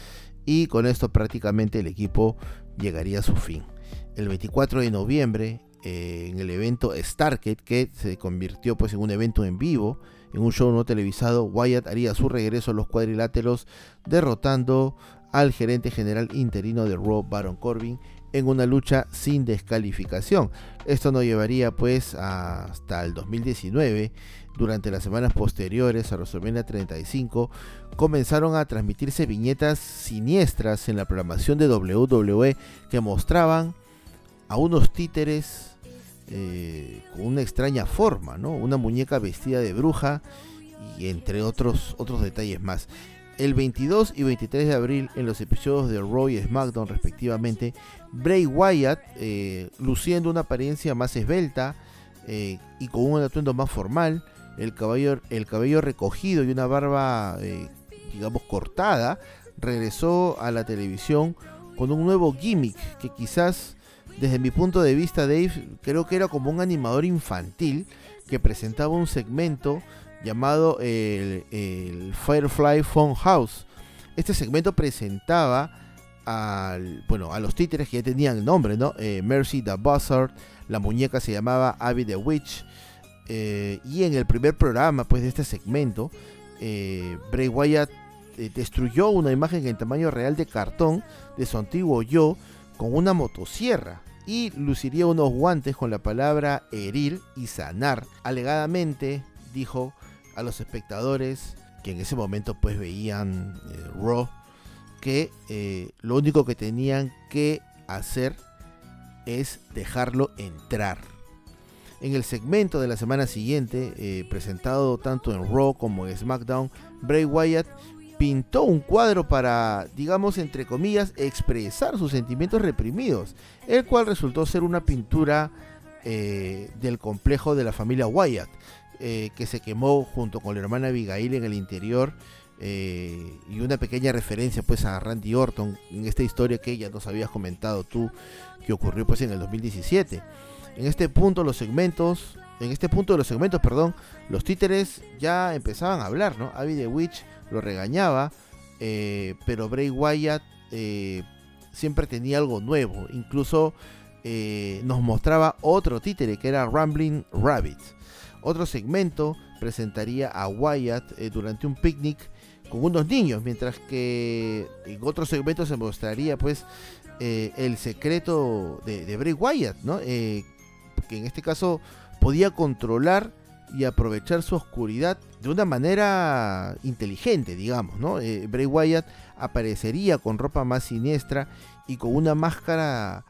y con esto prácticamente el equipo llegaría a su fin el 24 de noviembre eh, en el evento Starket, que se convirtió pues en un evento en vivo, en un show no televisado, Wyatt haría su regreso a los cuadriláteros derrotando al gerente general interino de Raw, Baron Corbin, en una lucha sin descalificación. Esto nos llevaría pues hasta el 2019. Durante las semanas posteriores a WrestleMania 35 comenzaron a transmitirse viñetas siniestras en la programación de WWE que mostraban a unos títeres eh, con una extraña forma, ¿no? Una muñeca vestida de bruja y entre otros, otros detalles más. El 22 y 23 de abril, en los episodios de Raw y SmackDown respectivamente, Bray Wyatt, eh, luciendo una apariencia más esbelta eh, y con un atuendo más formal, el cabello, el cabello recogido y una barba, digamos, cortada, regresó a la televisión con un nuevo gimmick que quizás desde mi punto de vista, Dave, creo que era como un animador infantil que presentaba un segmento llamado el, Firefly Phone House. Este segmento presentaba bueno, a los títeres que ya tenían el nombre, ¿no? Eh, Mercy the Buzzard, la muñeca se llamaba Abby the Witch. Eh, y en el primer programa pues, de este segmento, eh, Bray Wyatt destruyó una imagen en tamaño real de cartón de su antiguo yo con una motosierra y luciría unos guantes con la palabra herir y sanar. Alegadamente dijo a los espectadores que en ese momento pues veían eh, Raw que eh, lo único que tenían que hacer es dejarlo entrar. En el segmento de la semana siguiente, eh, presentado tanto en Raw como en SmackDown, Bray Wyatt pintó un cuadro para, digamos, entre comillas, expresar sus sentimientos reprimidos, el cual resultó ser una pintura eh, del complejo de la familia Wyatt, eh, que se quemó junto con la hermana Abigail en el interior. Eh, y una pequeña referencia pues a Randy Orton en esta historia que ya nos habías comentado tú que ocurrió pues en el 2017 en este punto los segmentos en este punto de los segmentos perdón los títeres ya empezaban a hablar no Abby the Witch lo regañaba, eh, pero Bray Wyatt eh, siempre tenía algo nuevo, incluso eh, nos mostraba otro títere que era Rambling Rabbit. Otro segmento presentaría a Wyatt durante un picnic con unos niños, mientras que en otro segmento se mostraría pues el secreto de, Bray Wyatt, ¿no? Que en este caso podía controlar y aprovechar su oscuridad de una manera inteligente, digamos, ¿no? Eh, Bray Wyatt aparecería con ropa más siniestra y con una máscara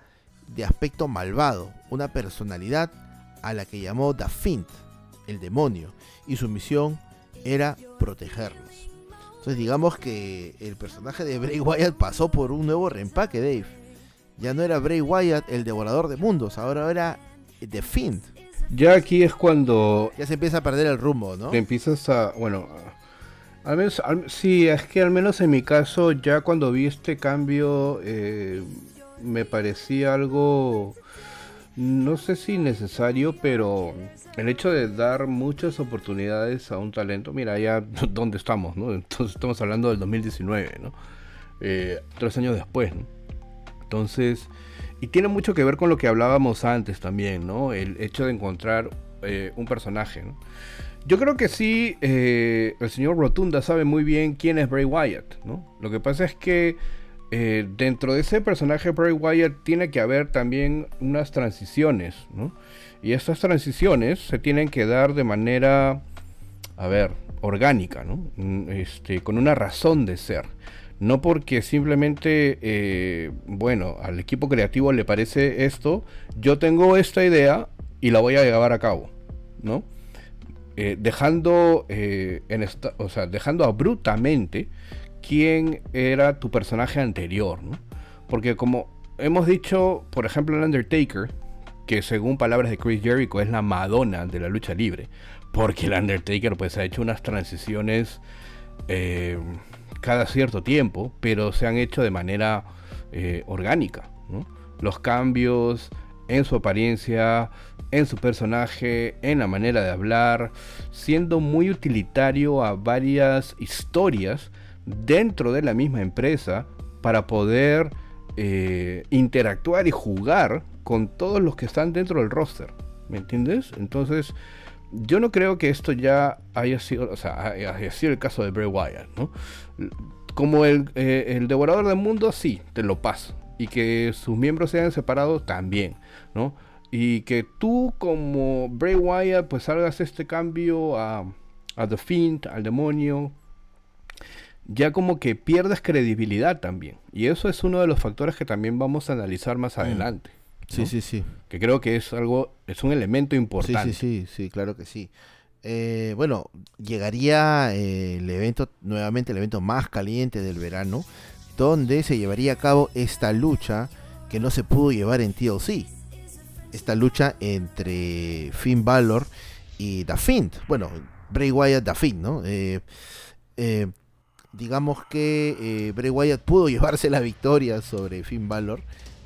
de aspecto malvado, una personalidad a la que llamó The Fiend, el demonio, y su misión era protegerlos. Entonces digamos que el personaje de Bray Wyatt pasó por un nuevo reempaque, Dave ya no era Bray Wyatt el devorador de mundos, ahora era The Fiend. Ya aquí es cuando... Ya se empieza a perder el rumbo, ¿no? empiezas a... Bueno, al menos... sí, es que al menos en mi caso, ya cuando vi este cambio, eh, me parecía algo... No sé si necesario, pero el hecho de dar muchas oportunidades a un talento, mira ya [LAUGHS] dónde estamos, ¿no? Entonces estamos hablando del 2019, ¿no? Eh, tres años después, ¿no? Entonces, y tiene mucho que ver con lo que hablábamos antes también, ¿no? El hecho de encontrar eh, un personaje, ¿no? Yo creo que sí, eh, el señor Rotunda sabe muy bien quién es Bray Wyatt, ¿no? Lo que pasa es que eh, dentro de ese personaje Bray Wyatt tiene que haber también unas transiciones, ¿no? Y estas transiciones se tienen que dar de manera, a ver, orgánica, ¿no? Mm, este, con una razón de ser. No porque simplemente, eh, bueno, al equipo creativo le parece esto, yo tengo esta idea y la voy a llevar a cabo, ¿no? Eh, dejando, eh, en o sea, dejando abruptamente quién era tu personaje anterior, ¿no? Porque como hemos dicho, por ejemplo, el Undertaker, que según palabras de Chris Jericho es la Madonna de la lucha libre, porque el Undertaker pues ha hecho unas transiciones cada cierto tiempo, pero se han hecho de manera eh, orgánica. Los cambios en su apariencia, en su personaje, en la manera de hablar, siendo muy utilitario a varias historias dentro de la misma empresa para poder eh, interactuar y jugar con todos los que están dentro del roster. ¿Me entiendes? Entonces, yo no creo que esto ya haya sido, o sea, haya sido el caso de Bray Wyatt, ¿no? Como el, eh, el devorador del mundo, sí, te lo paso. Y que sus miembros sean separados también, ¿no? Y que tú como Bray Wyatt pues hagas este cambio a, a The Fiend, al demonio, ya como que pierdes credibilidad también. Y eso es uno de los factores que también vamos a analizar más mm. adelante. Sí, sí, sí. Que creo que es algo, es un elemento importante. Sí, sí, sí, claro que sí. Eh, bueno, llegaría eh, el evento, nuevamente el evento más caliente del verano, donde se llevaría a cabo esta lucha que no se pudo llevar en TLC. Esta lucha entre Finn Balor y The Fiend. Bueno, Bray Wyatt, The Fiend, ¿no? Eh, digamos que Bray Wyatt pudo [LAUGHS] llevarse la victoria sobre Finn Balor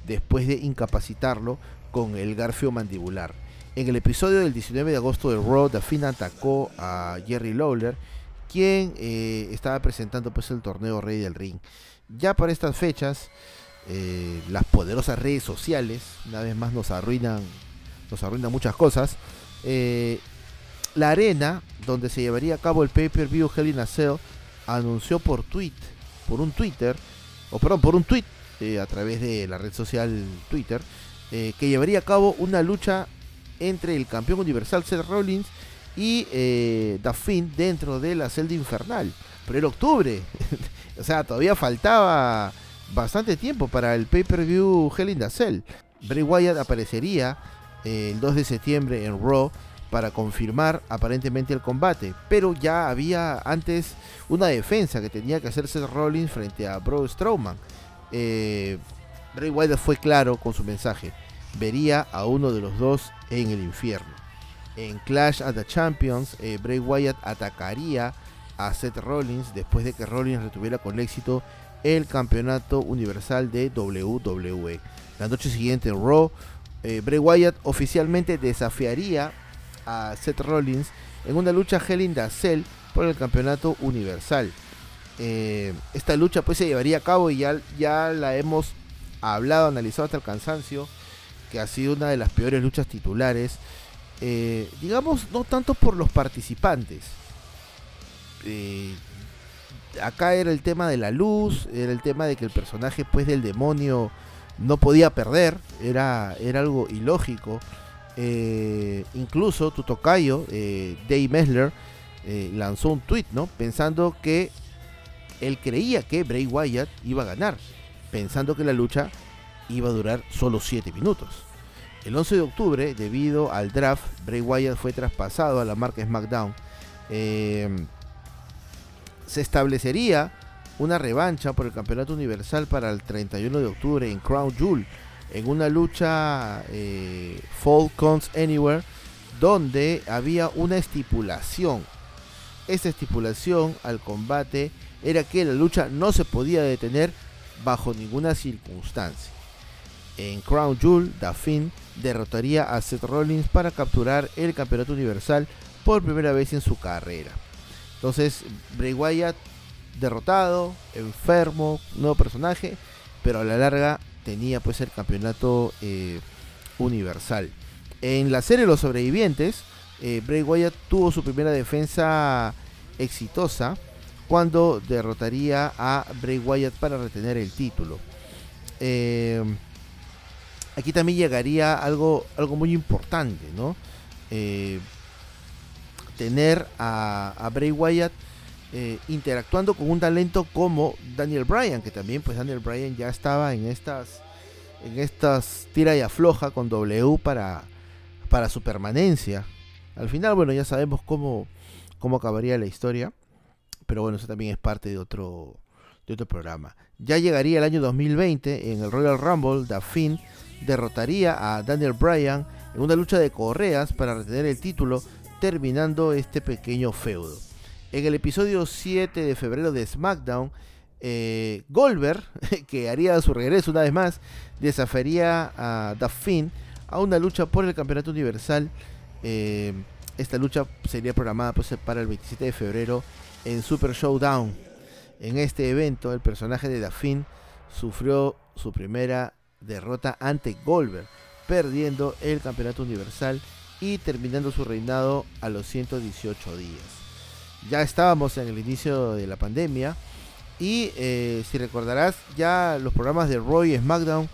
después de incapacitarlo con el garfio mandibular. En el episodio del 19 de agosto de Raw, Finn atacó a Jerry Lawler, quien eh, estaba presentando pues el torneo Rey del Ring. Ya para estas fechas, eh, las poderosas redes sociales, una vez más nos arruinan, nos arruinan muchas cosas. Eh, la arena donde se llevaría a cabo el pay-per-view Hell in a Cell anunció por tweet, por un Twitter, o perdón, por un tweet eh, a través de la red social Twitter, eh, que llevaría a cabo una lucha entre el campeón universal Seth Rollins y eh, dentro de la celda infernal. Pero en octubre, [LAUGHS] o sea, todavía faltaba bastante tiempo para el pay-per-view Hell in the Cell. Bray Wyatt aparecería eh, el 2 de septiembre en Raw para confirmar aparentemente el combate, pero ya había antes una defensa que tenía que hacer Seth Rollins frente a Braun Strowman eh, Bray Wyatt fue claro con su mensaje. Vería a uno de los dos en el infierno. En Clash at the Champions, eh, Bray Wyatt atacaría a Seth Rollins después de que Rollins retuviera con éxito el campeonato universal de WWE. La noche siguiente en Raw, eh, Bray Wyatt oficialmente desafiaría a Seth Rollins en una lucha Hell in the Cell por el campeonato universal. Eh, esta lucha pues se llevaría a cabo y ya, ya la hemos hablado, analizado hasta el cansancio, que ha sido una de las peores luchas titulares. Eh, digamos, no tanto por los participantes. Eh, acá era el tema de la luz, era el tema de que el personaje pues del demonio no podía perder, era, era algo ilógico. Incluso tu tocayo, Dave Messler, lanzó un tweet, ¿no? Pensando que él creía que Bray Wyatt iba a ganar, pensando que la lucha iba a durar solo 7 minutos. El 11 de octubre, debido al draft, Bray Wyatt fue traspasado a la marca SmackDown. se establecería una revancha por el Campeonato Universal para el 31 de octubre en Crown Jewel, en una lucha eh, Fall Comes Anywhere, donde había una estipulación. Esa estipulación al combate era que la lucha no se podía detener bajo ninguna circunstancia. En Crown Jewel, The Finn derrotaría a Seth Rollins para capturar el campeonato universal por primera vez en su carrera. Entonces, Bray Wyatt derrotado, enfermo, nuevo personaje, pero a la larga tenía pues el campeonato eh, universal. En la serie Los Sobrevivientes, eh, Bray Wyatt tuvo su primera defensa exitosa cuando derrotaría a Bray Wyatt para retener el título. Eh, aquí también llegaría algo, algo muy importante, ¿no? tener a, a Bray Wyatt eh, interactuando con un talento como Daniel Bryan, que también pues Daniel Bryan ya estaba en estas en estas tira y afloja con W para, para su permanencia. Al final, bueno, ya sabemos cómo, cómo acabaría la historia, pero bueno, eso también es parte de otro, de otro programa. Ya llegaría el año 2020 en el Royal Rumble, The Finn derrotaría a Daniel Bryan en una lucha de correas para retener el título, terminando este pequeño feudo. En el episodio 7 de febrero de SmackDown, eh, Goldberg, [LAUGHS] que haría su regreso una vez más, desafiaría a The a una lucha por el campeonato universal. Eh, esta lucha sería programada pues, para el 27 de febrero en Super Showdown. En este evento, el personaje de Finn sufrió su primera derrota ante Goldberg, perdiendo el campeonato universal y terminando su reinado a los 118 días ya estábamos en el inicio de la pandemia y eh, si recordarás ya los programas de Roy y SmackDown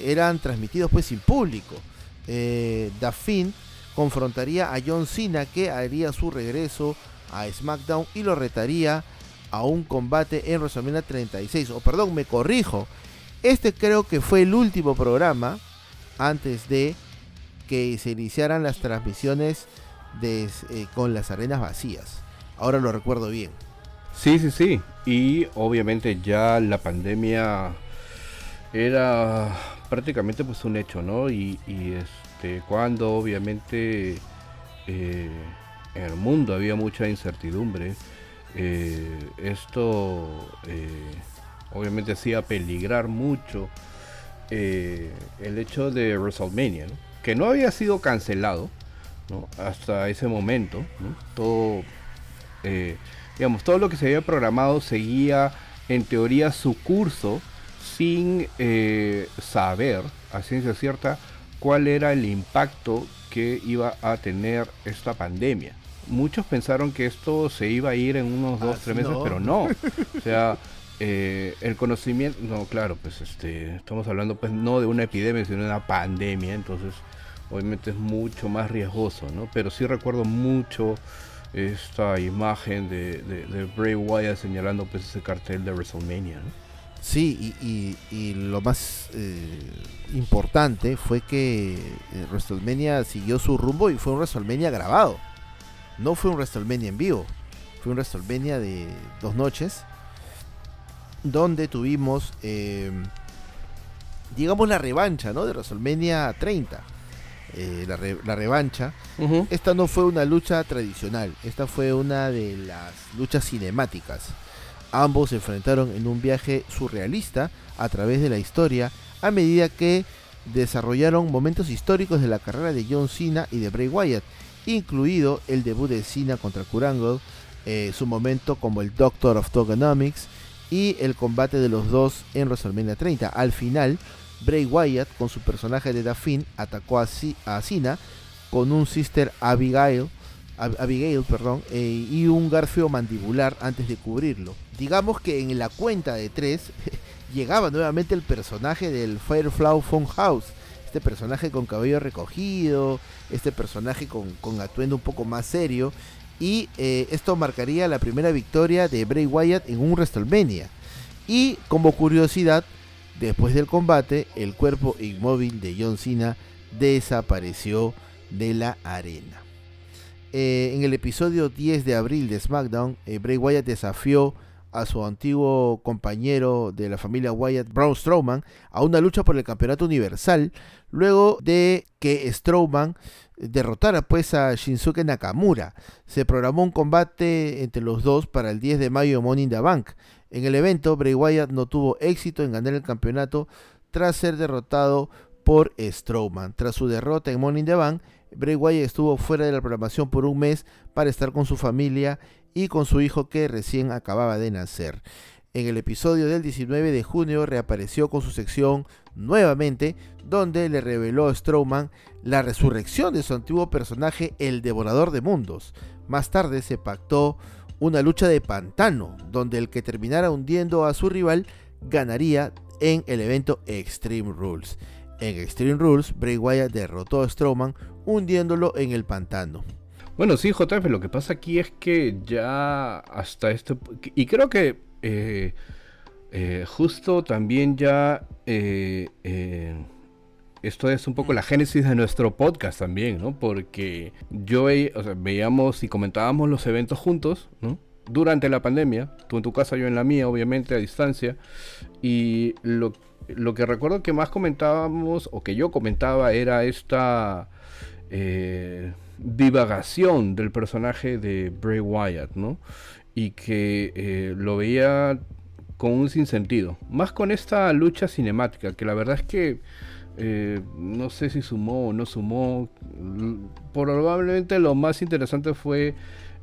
eran transmitidos pues sin público. Eh, confrontaría a John Cena que haría su regreso a SmackDown y lo retaría a un combate en WrestleMania 36. O perdón, me corrijo. Este creo que fue el último programa antes de que se iniciaran las transmisiones de, eh, con las arenas vacías. Ahora lo recuerdo bien. Sí, sí, sí. Y obviamente ya la pandemia era prácticamente pues un hecho, ¿no? Y, este, cuando obviamente eh, en el mundo había mucha incertidumbre, eh, esto eh, obviamente hacía peligrar mucho el hecho de WrestleMania, que no había sido cancelado hasta ese momento, todo eh, digamos, todo lo que se había programado seguía en teoría su curso sin eh, saber a ciencia cierta cuál era el impacto que iba a tener esta pandemia. Muchos pensaron que esto se iba a ir en unos dos, ah, tres meses, pero no. [LAUGHS] O sea, eh, el conocimiento, no, claro, pues este, estamos hablando pues no de una epidemia, sino de una pandemia, entonces obviamente es mucho más riesgoso, ¿no? Pero sí recuerdo mucho esta imagen de, de, Bray Wyatt señalando pues ese cartel de WrestleMania. Sí, y, lo más eh, importante fue que eh, WrestleMania siguió su rumbo y fue un WrestleMania grabado. No fue un WrestleMania en vivo, fue un WrestleMania de dos noches donde tuvimos, eh, digamos, la revancha ¿no? de WrestleMania 30 eh, la, revancha. Esta no fue una lucha tradicional, esta fue una de las luchas cinemáticas. Ambos se enfrentaron en un viaje surrealista a través de la historia a medida que desarrollaron momentos históricos de la carrera de John Cena y de Bray Wyatt, incluido el debut de Cena contra Kurangle, eh, su momento como el Doctor of Togonomics y el combate de los dos en WrestleMania 30. Al final, Bray Wyatt, con su personaje de Daphne, atacó a, Cena con un Sister Abigail, Abigail perdón, eh, y un garfio mandibular antes de cubrirlo. Digamos que en la cuenta de tres, [LAUGHS] llegaba nuevamente el personaje del Firefly House este personaje con cabello recogido, este personaje con, atuendo un poco más serio. Y eh, esto marcaría la primera victoria de Bray Wyatt en un WrestleMania. Y como curiosidad, después del combate, el cuerpo inmóvil de John Cena desapareció de la arena. Eh, en el episodio 10 de abril de SmackDown, eh, Bray Wyatt desafió a su antiguo compañero de la familia Wyatt, Braun Strowman, a una lucha por el campeonato universal, luego de que Strowman derrotara pues a Shinsuke Nakamura. Se programó un combate entre los dos para el 10 de mayo en Money in the Bank. En el evento, Bray Wyatt no tuvo éxito en ganar el campeonato tras ser derrotado por Strowman. Tras su derrota en Money in the Bank, Bray Wyatt estuvo fuera de la programación por un mes para estar con su familia y con su hijo que recién acababa de nacer. En el episodio del 19 de junio reapareció con su sección nuevamente, donde le reveló a Strowman la resurrección de su antiguo personaje, el Devorador de Mundos. Más tarde se pactó una lucha de pantano, donde el que terminara hundiendo a su rival ganaría en el evento Extreme Rules. En Extreme Rules, Bray Wyatt derrotó a Strowman hundiéndolo en el pantano. Bueno, sí, JF, lo que pasa aquí es que ya hasta este... Y creo que eh, eh, justo también ya... Eh, esto es un poco la génesis de nuestro podcast también, ¿no? Porque yo veíamos y comentábamos los eventos juntos, ¿no? Durante la pandemia, tú en tu casa, yo en la mía, obviamente a distancia. Y lo, lo que recuerdo que más comentábamos, o que yo comentaba, era esta divagación del personaje de Bray Wyatt, ¿no? Y que eh, lo veía con un sinsentido. Más con esta lucha cinemática, que la verdad es que eh, no sé si sumó o no sumó. Probablemente lo más interesante fue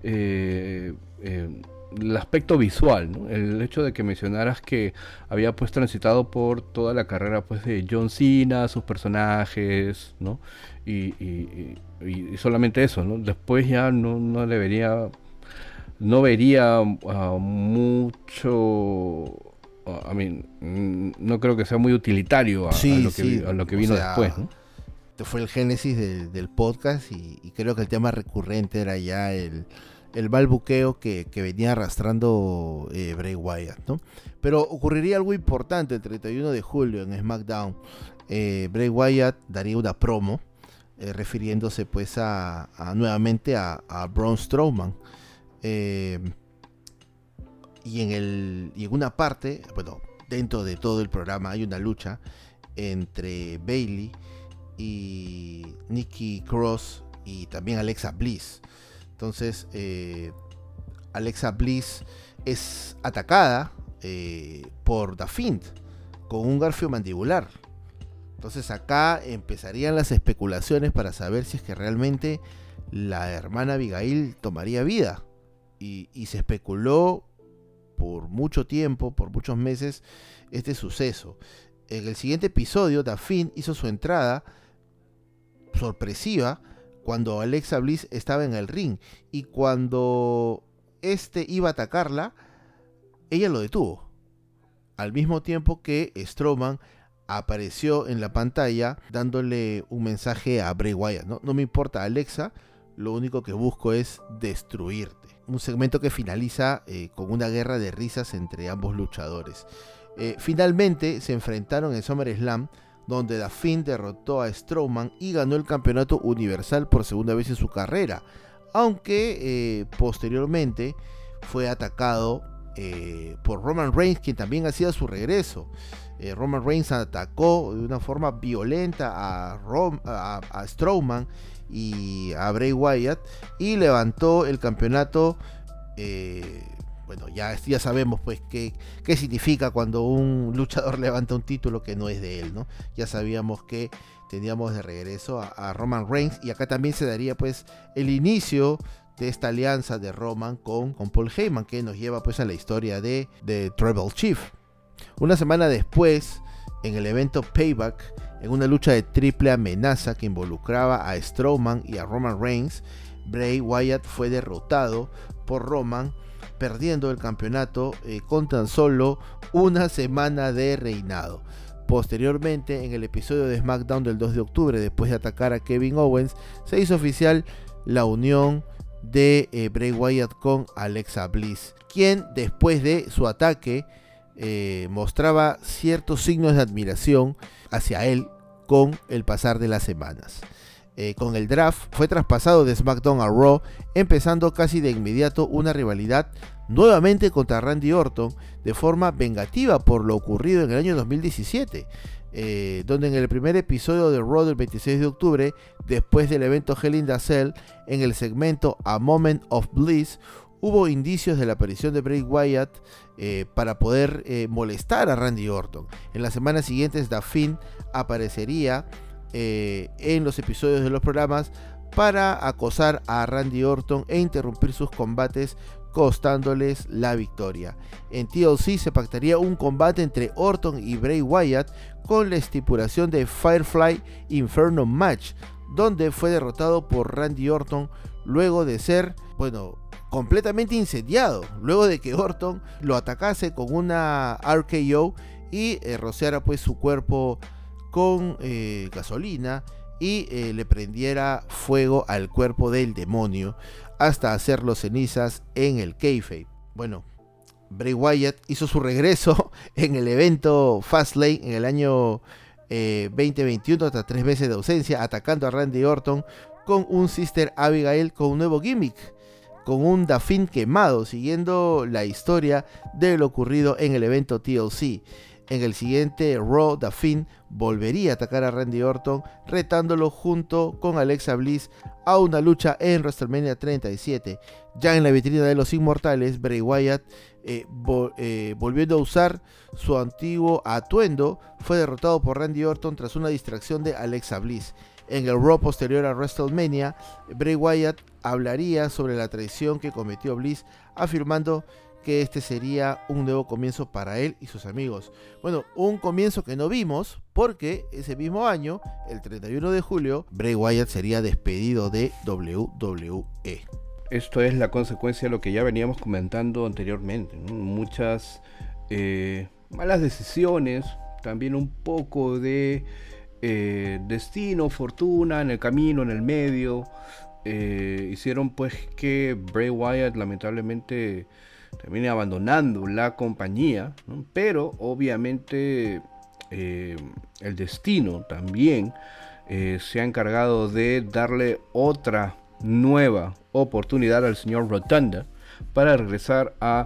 eh, el aspecto visual, ¿no? el hecho de que mencionaras que había pues transitado por toda la carrera pues de John Cena, sus personajes, ¿no? y, solamente eso, ¿no? Después ya no, no debería, no vería uh, mucho, a mí no creo que sea muy utilitario a, lo, que, lo, que, vino después, ¿no? Este fue el génesis del, podcast y, creo que el tema recurrente era ya el, el balbuqueo que, venía arrastrando eh, Bray Wyatt, ¿no? Pero ocurriría algo importante el 31 de julio en SmackDown. Eh, Bray Wyatt daría una promo eh, refiriéndose pues a, nuevamente a, Braun Strowman. Eh, y, en el, y una parte, bueno, dentro de todo el programa hay una lucha entre Bailey y Nikki Cross y también Alexa Bliss. Entonces, eh, Alexa Bliss es atacada por Fiend con un garfio mandibular. Entonces acá empezarían las especulaciones para saber si es que realmente la hermana Abigail tomaría vida. Y, se especuló por mucho tiempo, por muchos meses, este suceso. En el siguiente episodio, Daphne hizo su entrada sorpresiva cuando Alexa Bliss estaba en el ring. Y cuando este iba a atacarla, ella lo detuvo. Al mismo tiempo que Strowman apareció en la pantalla dándole un mensaje a Bray Wyatt. No, no me importa Alexa, lo único que busco es destruirte. Un segmento que finaliza eh, con una guerra de risas entre ambos luchadores. Eh, finalmente se enfrentaron en SummerSlam, donde The derrotó a Strowman y ganó el campeonato universal por segunda vez en su carrera, aunque eh, posteriormente fue atacado por Roman Reigns, quien también hacía su regreso. Eh, Roman Reigns atacó de una forma violenta a, a, Strowman y a Bray Wyatt y levantó el campeonato. Eh, bueno, ya, ya sabemos pues qué, qué significa cuando un [LAUGHS] luchador levanta un título que no es de él, ¿no? Ya sabíamos que teníamos de regreso a, Roman Reigns y acá también se daría pues el inicio de esta alianza de Roman con, con Paul Heyman que nos lleva pues a la historia de, de Tribal Chief. Una semana después, en el evento Payback, en una lucha de triple amenaza que involucraba a Strowman y a Roman Reigns, Bray Wyatt fue derrotado por Roman perdiendo el campeonato eh, con tan solo una semana de reinado. Posteriormente, en el episodio de SmackDown del 2 de octubre, después de atacar a Kevin Owens, se hizo oficial la unión de eh, Bray Wyatt con Alexa Bliss, quien después de su ataque eh, mostraba ciertos signos de admiración hacia él con el pasar de las semanas. Eh, con el draft fue traspasado de SmackDown a Raw, empezando casi de inmediato una rivalidad nuevamente contra Randy Orton de forma vengativa por lo ocurrido en el año 2017. Eh, donde en el primer episodio de Raw del 26 de octubre, después del evento Hell in Cell, en el segmento A Moment of Bliss, hubo indicios de la aparición de Bray Wyatt eh, para poder molestar a Randy Orton. En las semanas siguientes, Finn aparecería eh, en los episodios de los programas para acosar a Randy Orton e interrumpir sus combates costándoles la victoria. En TLC se pactaría un combate entre Orton y Bray Wyatt con la estipulación de Firefly Inferno Match, donde fue derrotado por Randy Orton luego de ser, bueno, completamente incendiado, luego de que Orton lo atacase con una RKO y eh, rociara pues su cuerpo con eh, gasolina y eh, le prendiera fuego al cuerpo del demonio hasta hacerlo cenizas en el kayfabe. Bueno, Bray Wyatt hizo su regreso [LAUGHS] en el evento Fastlane en el año 2021 eh, hasta tres veces de ausencia, atacando a Randy Orton con un Sister Abigail con un nuevo gimmick, con un Daffin quemado, siguiendo la historia de lo ocurrido en el evento TLC. En el siguiente Raw, The Finn volvería a atacar a Randy Orton, retándolo junto con Alexa Bliss a una lucha en WrestleMania 37. Ya en la vitrina de los inmortales, Bray Wyatt, eh, eh, volviendo a usar su antiguo atuendo, fue derrotado por Randy Orton tras una distracción de Alexa Bliss. En el Raw posterior a WrestleMania, Bray Wyatt hablaría sobre la traición que cometió Bliss, afirmando este sería un nuevo comienzo para él y sus amigos. Bueno, un comienzo que no vimos porque ese mismo año, el 31 de julio, Bray Wyatt sería despedido de WWE. Esto es la consecuencia de lo que ya veníamos comentando anteriormente. Muchas eh, malas decisiones, también un poco de eh, destino, fortuna en el camino, en el medio. Eh, hicieron pues que Bray Wyatt lamentablemente termine abandonando la compañía, pero obviamente eh, el destino también eh, se ha encargado de darle otra nueva oportunidad al señor Rotunda para regresar a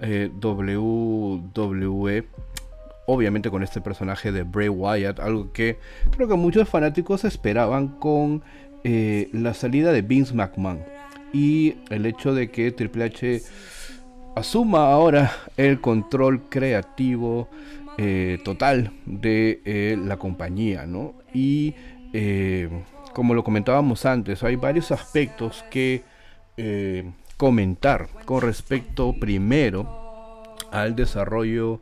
eh, WWE obviamente con este personaje de Bray Wyatt, algo que creo que muchos fanáticos esperaban con la salida de Vince McMahon y el hecho de que Triple H asuma ahora el control creativo eh, total de eh, la compañía, ¿no? Y eh, como lo comentábamos antes, hay varios aspectos que comentar con respecto primero al desarrollo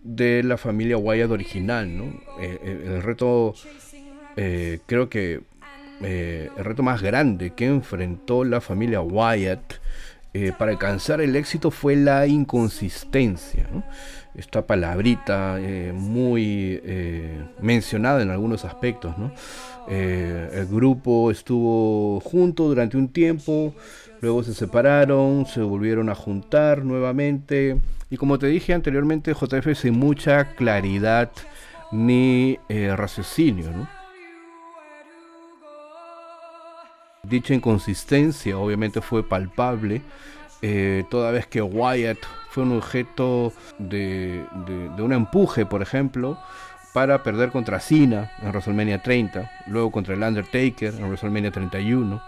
de la familia Wyatt original, ¿no? el reto, creo que el reto más grande que enfrentó la familia Wyatt eh, para alcanzar el éxito fue la inconsistencia. Esta palabrita eh, muy eh, mencionada en algunos aspectos. el grupo estuvo junto durante un tiempo, luego se separaron, se volvieron a juntar nuevamente. Y como te dije anteriormente, JF sin mucha claridad ni raciocinio. Dicha inconsistencia obviamente fue palpable eh, toda vez que Wyatt fue un objeto de, un empuje, por ejemplo, para perder contra Cena en WrestleMania 30, luego contra el Undertaker en WrestleMania 31,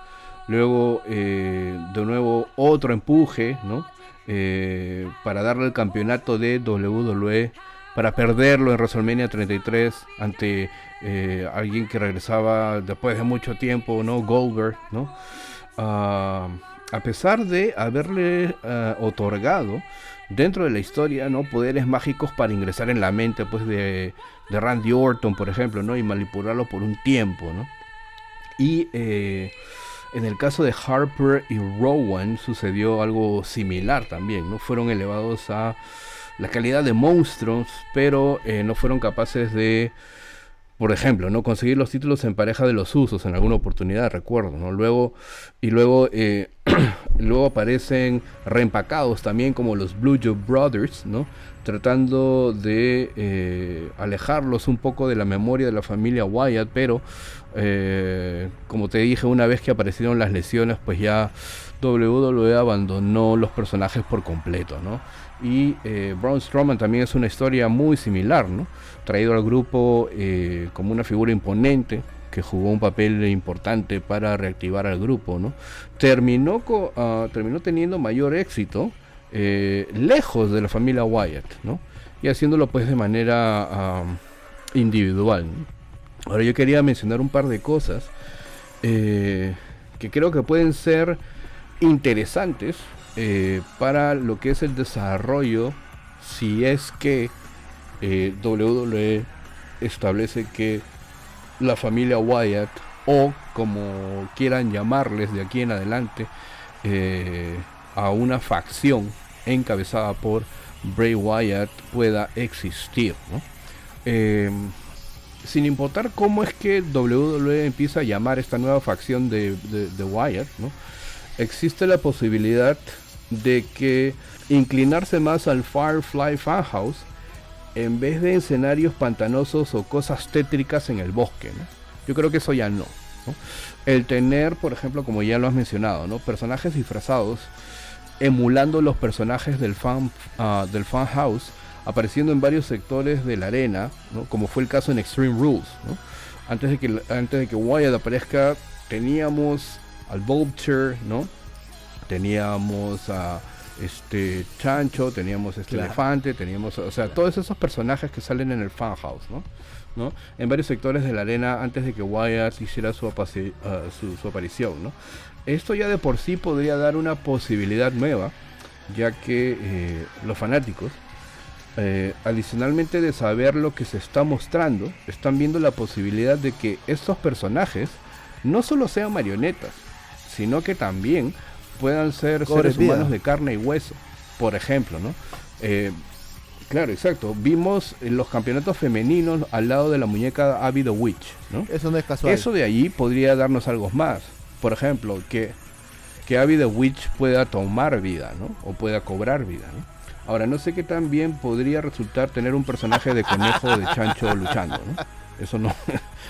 luego eh, de nuevo otro empuje, ¿no? Eh, para darle el campeonato de WWE para perderlo en WrestleMania 33 ante eh, alguien que regresaba después de mucho tiempo, ¿no? Goldberg, ¿no? Ah, a pesar de haberle ah, otorgado dentro de la historia, ¿no? Poderes mágicos para ingresar en la mente, pues, de, Randy Orton, por ejemplo, ¿no? Y manipularlo por un tiempo, ¿no? Y eh, En el caso de Harper y Rowan sucedió algo similar también, ¿no? Fueron elevados a la calidad de monstruos, pero eh, no fueron capaces de, por ejemplo, no conseguir los títulos en pareja de los usos en alguna oportunidad, recuerdo, ¿no? Luego, y luego, eh, [CLEARS THROAT] luego aparecen reempacados también como los Blue Joe Brothers, ¿no? Tratando de eh, alejarlos un poco de la memoria de la familia Wyatt, pero como te dije, una vez que aparecieron las lesiones, pues ya WWE abandonó los personajes por completo, ¿no? Y eh, Braun Strowman también es una historia muy similar, ¿no? Traído al grupo eh, como una figura imponente que jugó un papel importante para reactivar al grupo, ¿no? Terminó, uh, terminó teniendo mayor éxito eh, lejos de la familia Wyatt, ¿no? Y haciéndolo pues de manera individual. Ahora yo quería mencionar un par de cosas que creo que pueden ser interesantes eh, para lo que es el desarrollo, si es que eh, WWE establece que la familia Wyatt, o como quieran llamarles de aquí en adelante, eh, a una facción encabezada por Bray Wyatt pueda existir. sin importar cómo es que WWE empieza a llamar esta nueva facción de, Wyatt, existe la posibilidad de que inclinarse más al Firefly Funhouse en vez de escenarios pantanosos o cosas tétricas en el bosque. Yo creo que eso ya no, El tener, por ejemplo, como ya lo has mencionado, ¿no? personajes disfrazados emulando los personajes del fan, uh, del fan house apareciendo en varios sectores de la arena, como fue el caso en Extreme Rules. Antes, de que, antes de que Wyatt aparezca, teníamos al Vulture, ¿no? teníamos a este Chancho, teníamos este elefante, teníamos, o sea, todos esos personajes que salen en el fan house, ¿no? ¿no? En varios sectores de la arena antes de que Wyatt hiciera su, uh, su, aparición, ¿no? Esto ya de por sí podría dar una posibilidad nueva, ya que eh, los fanáticos, eh, adicionalmente de saber lo que se está mostrando, están viendo la posibilidad de que estos personajes no solo sean marionetas, sino que también puedan ser seres humanos de carne y hueso, por ejemplo, ¿no? Eh, claro, exacto. Vimos los campeonatos femeninos al lado de la muñeca Abby the Witch, ¿no? Eso no es casual. Eso de allí podría darnos algo más. Por ejemplo, que, que Abby the Witch pueda tomar vida, ¿no? O pueda cobrar vida, ¿no? Ahora, no sé qué tan bien podría resultar tener un personaje de conejo de chancho luchando, ¿no? Eso no,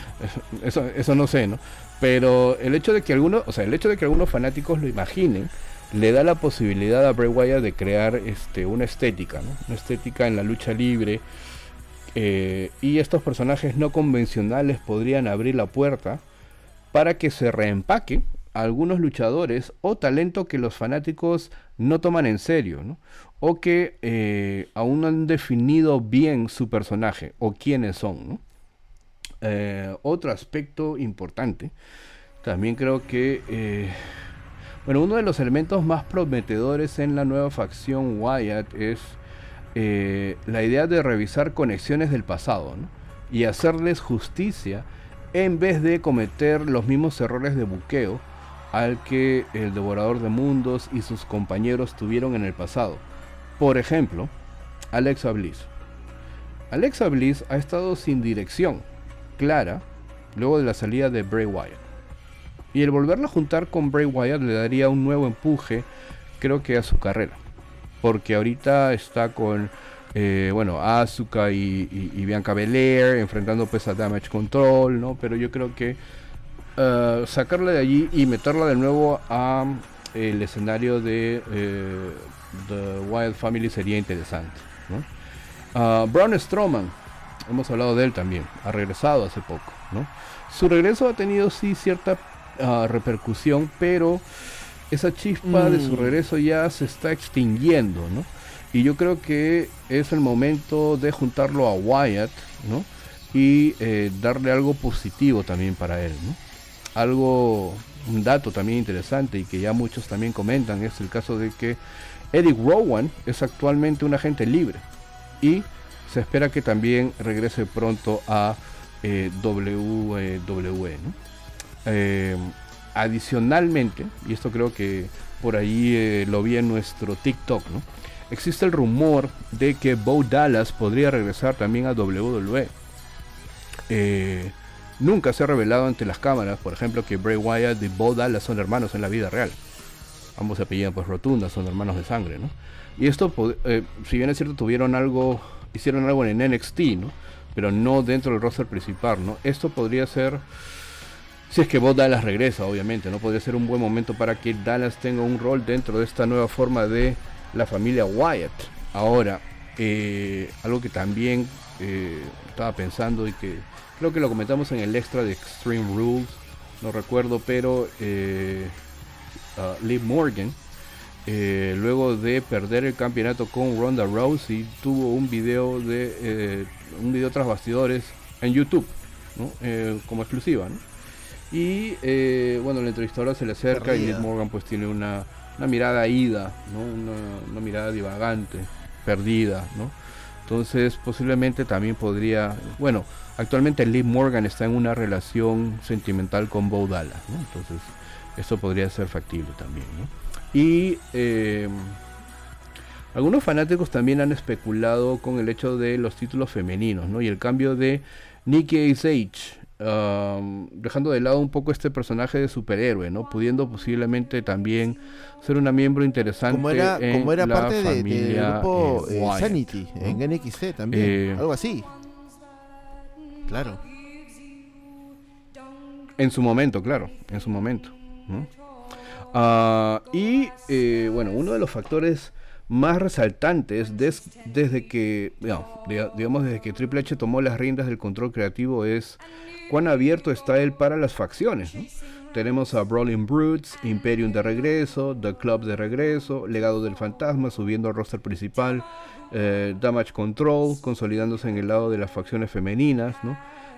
[LAUGHS] eso, eso no sé, ¿no? Pero el hecho de que algunos, o sea, el hecho de que algunos fanáticos lo imaginen, le da la posibilidad a Bray Wyatt de crear este, una estética, ¿no? Una estética en la lucha libre. Eh, y estos personajes no convencionales podrían abrir la puerta para que se reempaque algunos luchadores o talento que los fanáticos no toman en serio, ¿no? o que eh, aún no han definido bien su personaje o quiénes son. ¿no? Eh, otro aspecto importante, también creo que, eh, bueno, uno de los elementos más prometedores en la nueva facción Wyatt es eh, la idea de revisar conexiones del pasado y hacerles justicia en vez de cometer los mismos errores de buqueo al que el devorador de mundos y sus compañeros tuvieron en el pasado. Por ejemplo, Alexa Bliss. Alexa Bliss ha estado sin dirección clara luego de la salida de Bray Wyatt. Y el volverla a juntar con Bray Wyatt le daría un nuevo empuje, creo que a su carrera. Porque ahorita está con, eh, bueno, Asuka y, Bianca Belair enfrentando pues a Damage Control, ¿no? Pero yo creo que uh, sacarla de allí y meterla de nuevo a el escenario de eh, The Wild Family sería interesante, ¿no? Uh, Braun Strowman hemos hablado de él también, ha regresado hace poco, ¿no? Su regreso ha tenido sí cierta ah, repercusión, pero esa chispa de su mm. regreso ya se está extinguiendo, ¿no? Y yo creo que es el momento de juntarlo a Wyatt, ¿no? Y eh, darle algo positivo también para él, ¿no? Algo, un dato también interesante y que ya muchos también comentan es el caso de que Eric Rowan es actualmente un agente libre y se espera que también regrese pronto a WWE. Eh, adicionalmente, y esto creo que por ahí eh, lo vi en nuestro TikTok, ¿no? Existe el rumor de que Bo Dallas podría regresar también a WWE. Eh, nunca se ha revelado ante las cámaras, por ejemplo, que Bray Wyatt y Bo Dallas son hermanos en la vida real. Ambos se apellidan pues Rotunda, son hermanos de sangre, ¿no? Y esto, eh, si bien es cierto, tuvieron algo, hicieron algo en NXT, ¿no? Pero no dentro del roster principal, ¿no? Esto podría ser, si es que Bo Dallas regresa, obviamente, ¿no? Podría ser un buen momento para que Dallas tenga un rol dentro de esta nueva forma de la familia Wyatt. Ahora, eh, algo que también eh, estaba pensando y que creo que lo comentamos en el extra de Extreme Rules, no recuerdo, pero eh, uh, Liv Morgan, eh, luego de perder el campeonato con Ronda Rousey, tuvo un video de un video tras bastidores en YouTube, como exclusiva, Y bueno, la entrevistadora se le acerca y Liv Morgan pues tiene una una mirada ida, ¿no? una, mirada divagante, perdida, ¿no? Entonces posiblemente también podría, bueno, actualmente Liv Morgan está en una relación sentimental con Bo Dallas, ¿no? Entonces esto podría ser factible también, ¿no? Y eh, algunos fanáticos también han especulado con el hecho de los títulos femeninos, ¿no? Y el cambio de Nikki H dejando de lado un poco este personaje de superhéroe, ¿no? Pudiendo posiblemente también ser una miembro interesante como era, como era parte del grupo eh, eh, Sanity en NXT también, eh, algo así. Claro. En su momento, claro, en su momento. Ah, y bueno, uno de los factores más resaltantes desde que, digamos, desde que Triple H tomó las riendas del control creativo es cuán abierto está él para las facciones. Tenemos a Brawling Brutes, Imperium de regreso, The Club de regreso, Legado del Fantasma subiendo al roster principal, eh, Damage Control consolidándose en el lado de las facciones femeninas,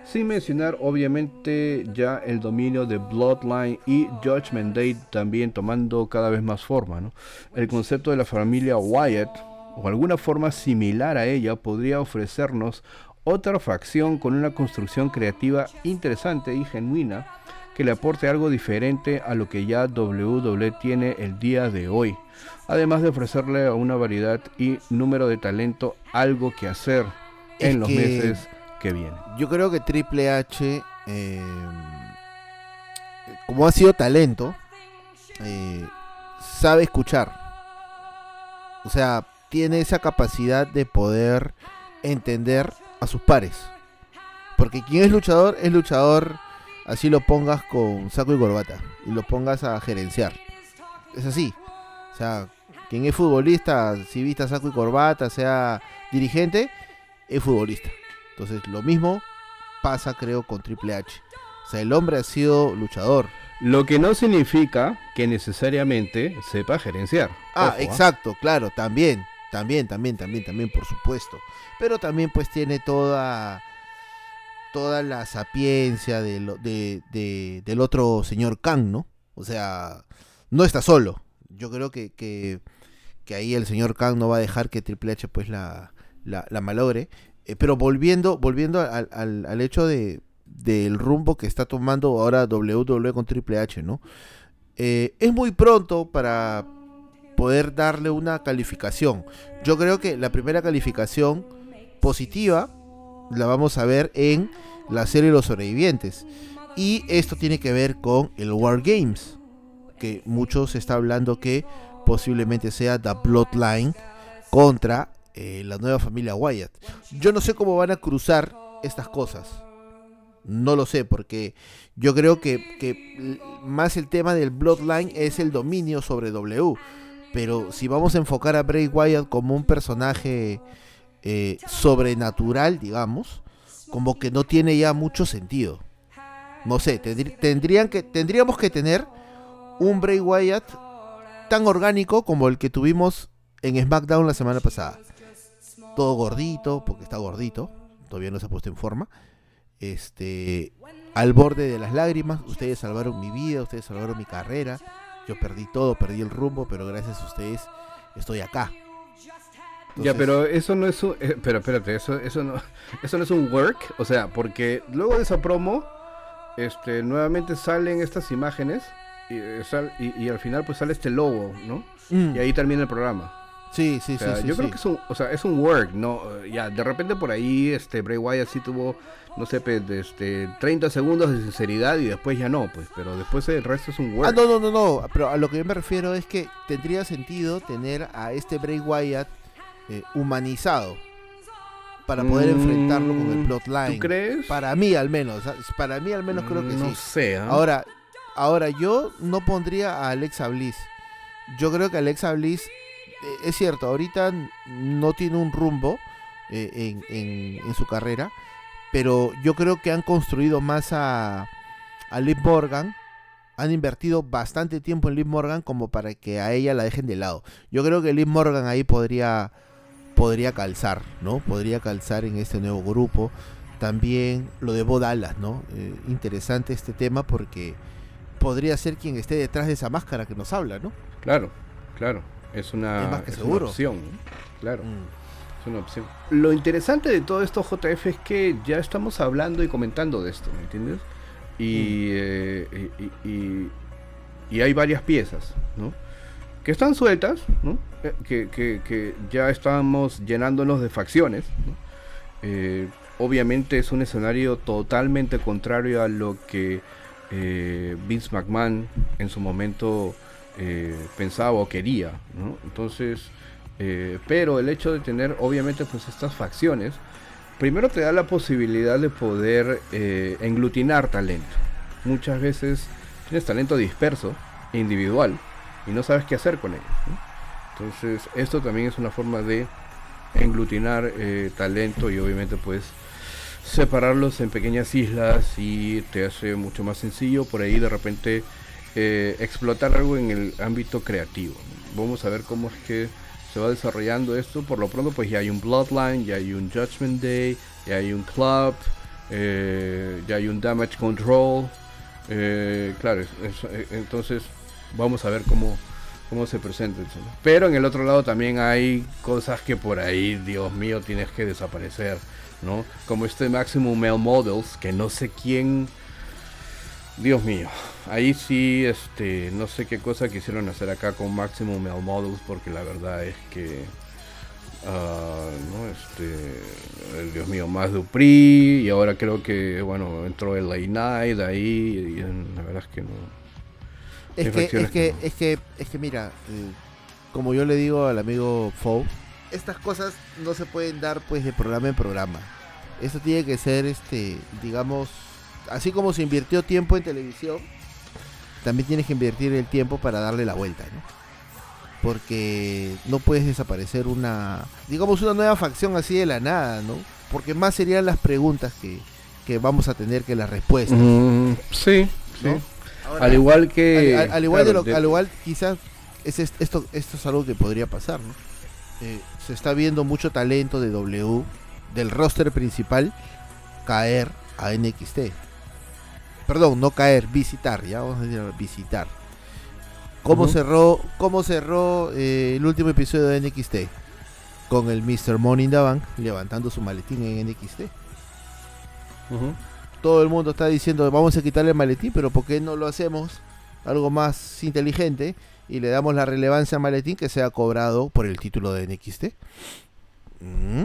sin mencionar obviamente ya el dominio de Bloodline y Judgment Day también tomando cada vez más forma. El concepto de la familia Wyatt o alguna forma similar a ella podría ofrecernos otra facción con una construcción creativa interesante y genuina que le aporte algo diferente a lo que ya WWE tiene el día de hoy, además de ofrecerle a una variedad y número de talento algo que hacer en los meses que vienen. Yo creo que Triple H, eh, como ha sido talento, eh, sabe escuchar. O sea, tiene esa capacidad de poder entender a sus pares. Porque quien es luchador es luchador, así lo pongas con saco y corbata y lo pongas a gerenciar. Es así. O sea, quien es futbolista, si vista saco y corbata, sea dirigente, es futbolista. Entonces, lo mismo pasa, creo, con Triple H. O sea, el hombre ha sido luchador. Lo que no significa que necesariamente sepa gerenciar. Ah, ¿ah? exacto, claro, también. También, también, también, también, por supuesto. Pero también pues tiene toda toda la sapiencia de, de, del otro señor Kang, ¿no? O sea, no está solo. Yo creo que, que, ahí el señor Kang no va a dejar que Triple H pues la, la, malogre. Eh, pero volviendo, volviendo al, al, hecho de, del rumbo que está tomando ahora WWE con Triple H, ¿no? Eh, es muy pronto para, poder darle una calificación. Yo creo que la primera calificación positiva la vamos a ver en la serie Los Sobrevivientes. Y esto tiene que ver con el War Games, que muchos está hablando que posiblemente sea The Bloodline contra eh, la nueva familia Wyatt. Yo no sé cómo van a cruzar estas cosas. No lo sé, porque yo creo que, más el tema del Bloodline es el dominio sobre W. Pero si vamos a enfocar a Bray Wyatt como un personaje eh, sobrenatural, digamos, como que no tiene ya mucho sentido. No sé, tendrían que, tendríamos que tener un Bray Wyatt tan orgánico como el que tuvimos en SmackDown la semana pasada. Todo gordito, porque está gordito, todavía no se ha puesto en forma. Este, al borde de las lágrimas, ustedes salvaron mi vida, ustedes salvaron mi carrera yo perdí todo, perdí el rumbo, pero gracias a ustedes estoy acá. Ya, pero eso no es un, eh, pero espérate, eso, eso no, [LAUGHS] eso no es un work, o sea, porque luego de esa promo, este, nuevamente salen estas imágenes y, eh, sal- y- y al final pues sale este logo, ¿no? Mm. Y ahí termina el programa. Sí, sí, O sea, sí, sí. yo creo que es un, o sea, es un work, ¿no? Eh, Ya, de repente por ahí este Bray Wyatt sí tuvo, no sé, este, 30 segundos de sinceridad y después ya no, pues, pero después el resto es un work. Ah, no, no, no, no. Pero a lo que yo me refiero es que tendría sentido tener a este Bray Wyatt eh, humanizado para poder Mm, enfrentarlo con el plotline. ¿Tú crees? Para mí al menos. ¿sabes? Para mí al menos creo que no sí. sé, ¿ah? Ahora, ahora yo no pondría a Alexa Bliss. Yo creo que Alexa Bliss eh, es cierto, ahorita no tiene un rumbo eh, en su carrera, pero yo creo que han construido más a, a Liv Morgan. Han invertido bastante tiempo en Liv Morgan como para que a ella la dejen de lado. Yo creo que Liv Morgan ahí podría podría calzar, ¿no? Podría calzar en este nuevo grupo. También lo de Bo Dallas, ¿no? Eh, interesante este tema porque podría ser quien esté detrás de esa máscara que nos habla, ¿no? Claro, claro. Es una, Es más que es seguro. una opción. Claro. Mm. Es una opción. Lo interesante de todo esto, JF, es que ya estamos hablando y comentando de esto, ¿me entiendes? Y, eh, y, y- y hay varias piezas, ¿no? Que están sueltas, ¿no? Eh, Que, que- que ya estamos llenándonos de facciones, ¿no? Eh, obviamente es un escenario totalmente contrario a lo que eh, Vince McMahon en su momento eh, pensaba o quería, ¿no? Entonces, eh, pero el hecho de tener obviamente pues estas facciones, primero te da la posibilidad de poder eh, englutinar talento. Muchas veces tienes talento disperso, individual, y no sabes qué hacer con ellos. Entonces, esto también es una forma de englutinar talento y obviamente pues separarlos en pequeñas islas y te hace mucho más sencillo por ahí de repente eh, explotar algo en el ámbito creativo. Vamos a ver cómo es que se va desarrollando esto. Por lo pronto pues ya hay un Bloodline, ya hay un Judgment Day, ya hay un Club, eh, ya hay un Damage Control. eh, claro, es- es- entonces vamos a ver cómo, cómo se presenta eso. Pero en el otro lado también hay cosas que por ahí, Dios mío, tienes que desaparecer. ¿no? Como este Maximum Male Models, que no sé quién. Dios mío, ahí sí, este, no sé qué cosa quisieron hacer acá con Maximum Male Models, porque la verdad es que, ah, no, este, eh, Dios mío, más Dupri, y ahora creo que, bueno, entró el Late Night ahí, y, la verdad es que no. Es que, es que, no. es que, es que mira, eh, como yo le digo al amigo Fou, estas cosas no se pueden dar pues de programa en programa. Esto tiene que ser, este, digamos, así como se invirtió tiempo en televisión, también tienes que invertir el tiempo para darle la vuelta, ¿no? Porque no puedes desaparecer una, digamos, una nueva facción así de la nada, ¿no? Porque más serían las preguntas que, que vamos a tener que las respuestas. Mm, sí, sí. Al igual que. al, al- al igual de claro, lo, al igual quizás es est- esto esto es algo que podría pasar ¿no? Eh, se está viendo mucho talento de W del roster principal caer a NXT perdón no caer visitar ya vamos a decir visitar cómo cerró cómo cerró eh, el último episodio de NXT con el Mr. Money in the Bank levantando su maletín en NXT todo el mundo está diciendo vamos a quitarle el maletín, pero ¿por qué no lo hacemos algo más inteligente y le damos la relevancia al maletín que sea cobrado por el título de NXT? Mm,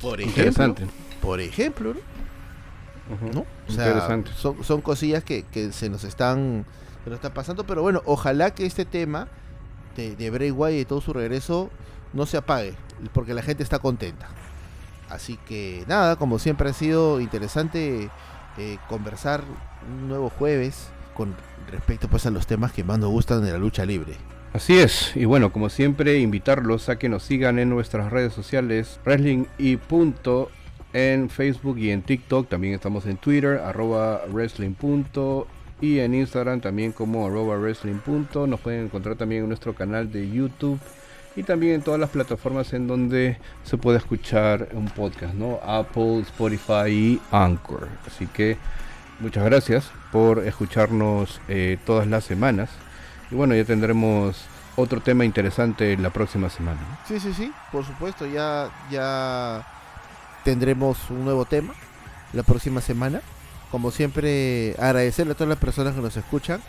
Por ejemplo, Interesante. por ejemplo, ¿no? Ujú. ¿no? O sea, Interesante. son, son cosillas que, que se nos están se nos están pasando, pero bueno, ojalá que este tema de, de Bray Wyatt y todo su regreso no se apague, porque la gente está contenta. Así que nada, como siempre ha sido interesante eh, conversar un nuevo jueves con respecto pues a los temas que más nos gustan de la lucha libre. Así es, y bueno, como siempre, invitarlos a que nos sigan en nuestras redes sociales, Wrestling y punto, en Facebook y en TikTok, también estamos en Twitter, arroba wrestling y en Instagram también como arroba wrestling nos pueden encontrar también en nuestro canal de YouTube y también en todas las plataformas en donde se puede escuchar un podcast, ¿no? Apple, Spotify y Anchor. Así que muchas gracias por escucharnos eh, todas las semanas. Y bueno, ya tendremos otro tema interesante la próxima semana. Sí, sí, sí, por supuesto, ya, ya tendremos un nuevo tema la próxima semana. Como siempre, agradecerle a todas las personas que nos escuchan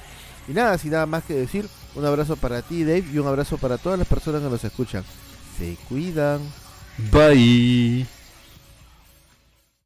Y nada, sin nada más que decir, un abrazo para ti, Dave, y un abrazo para todas las personas que nos escuchan. Se cuidan. Bye.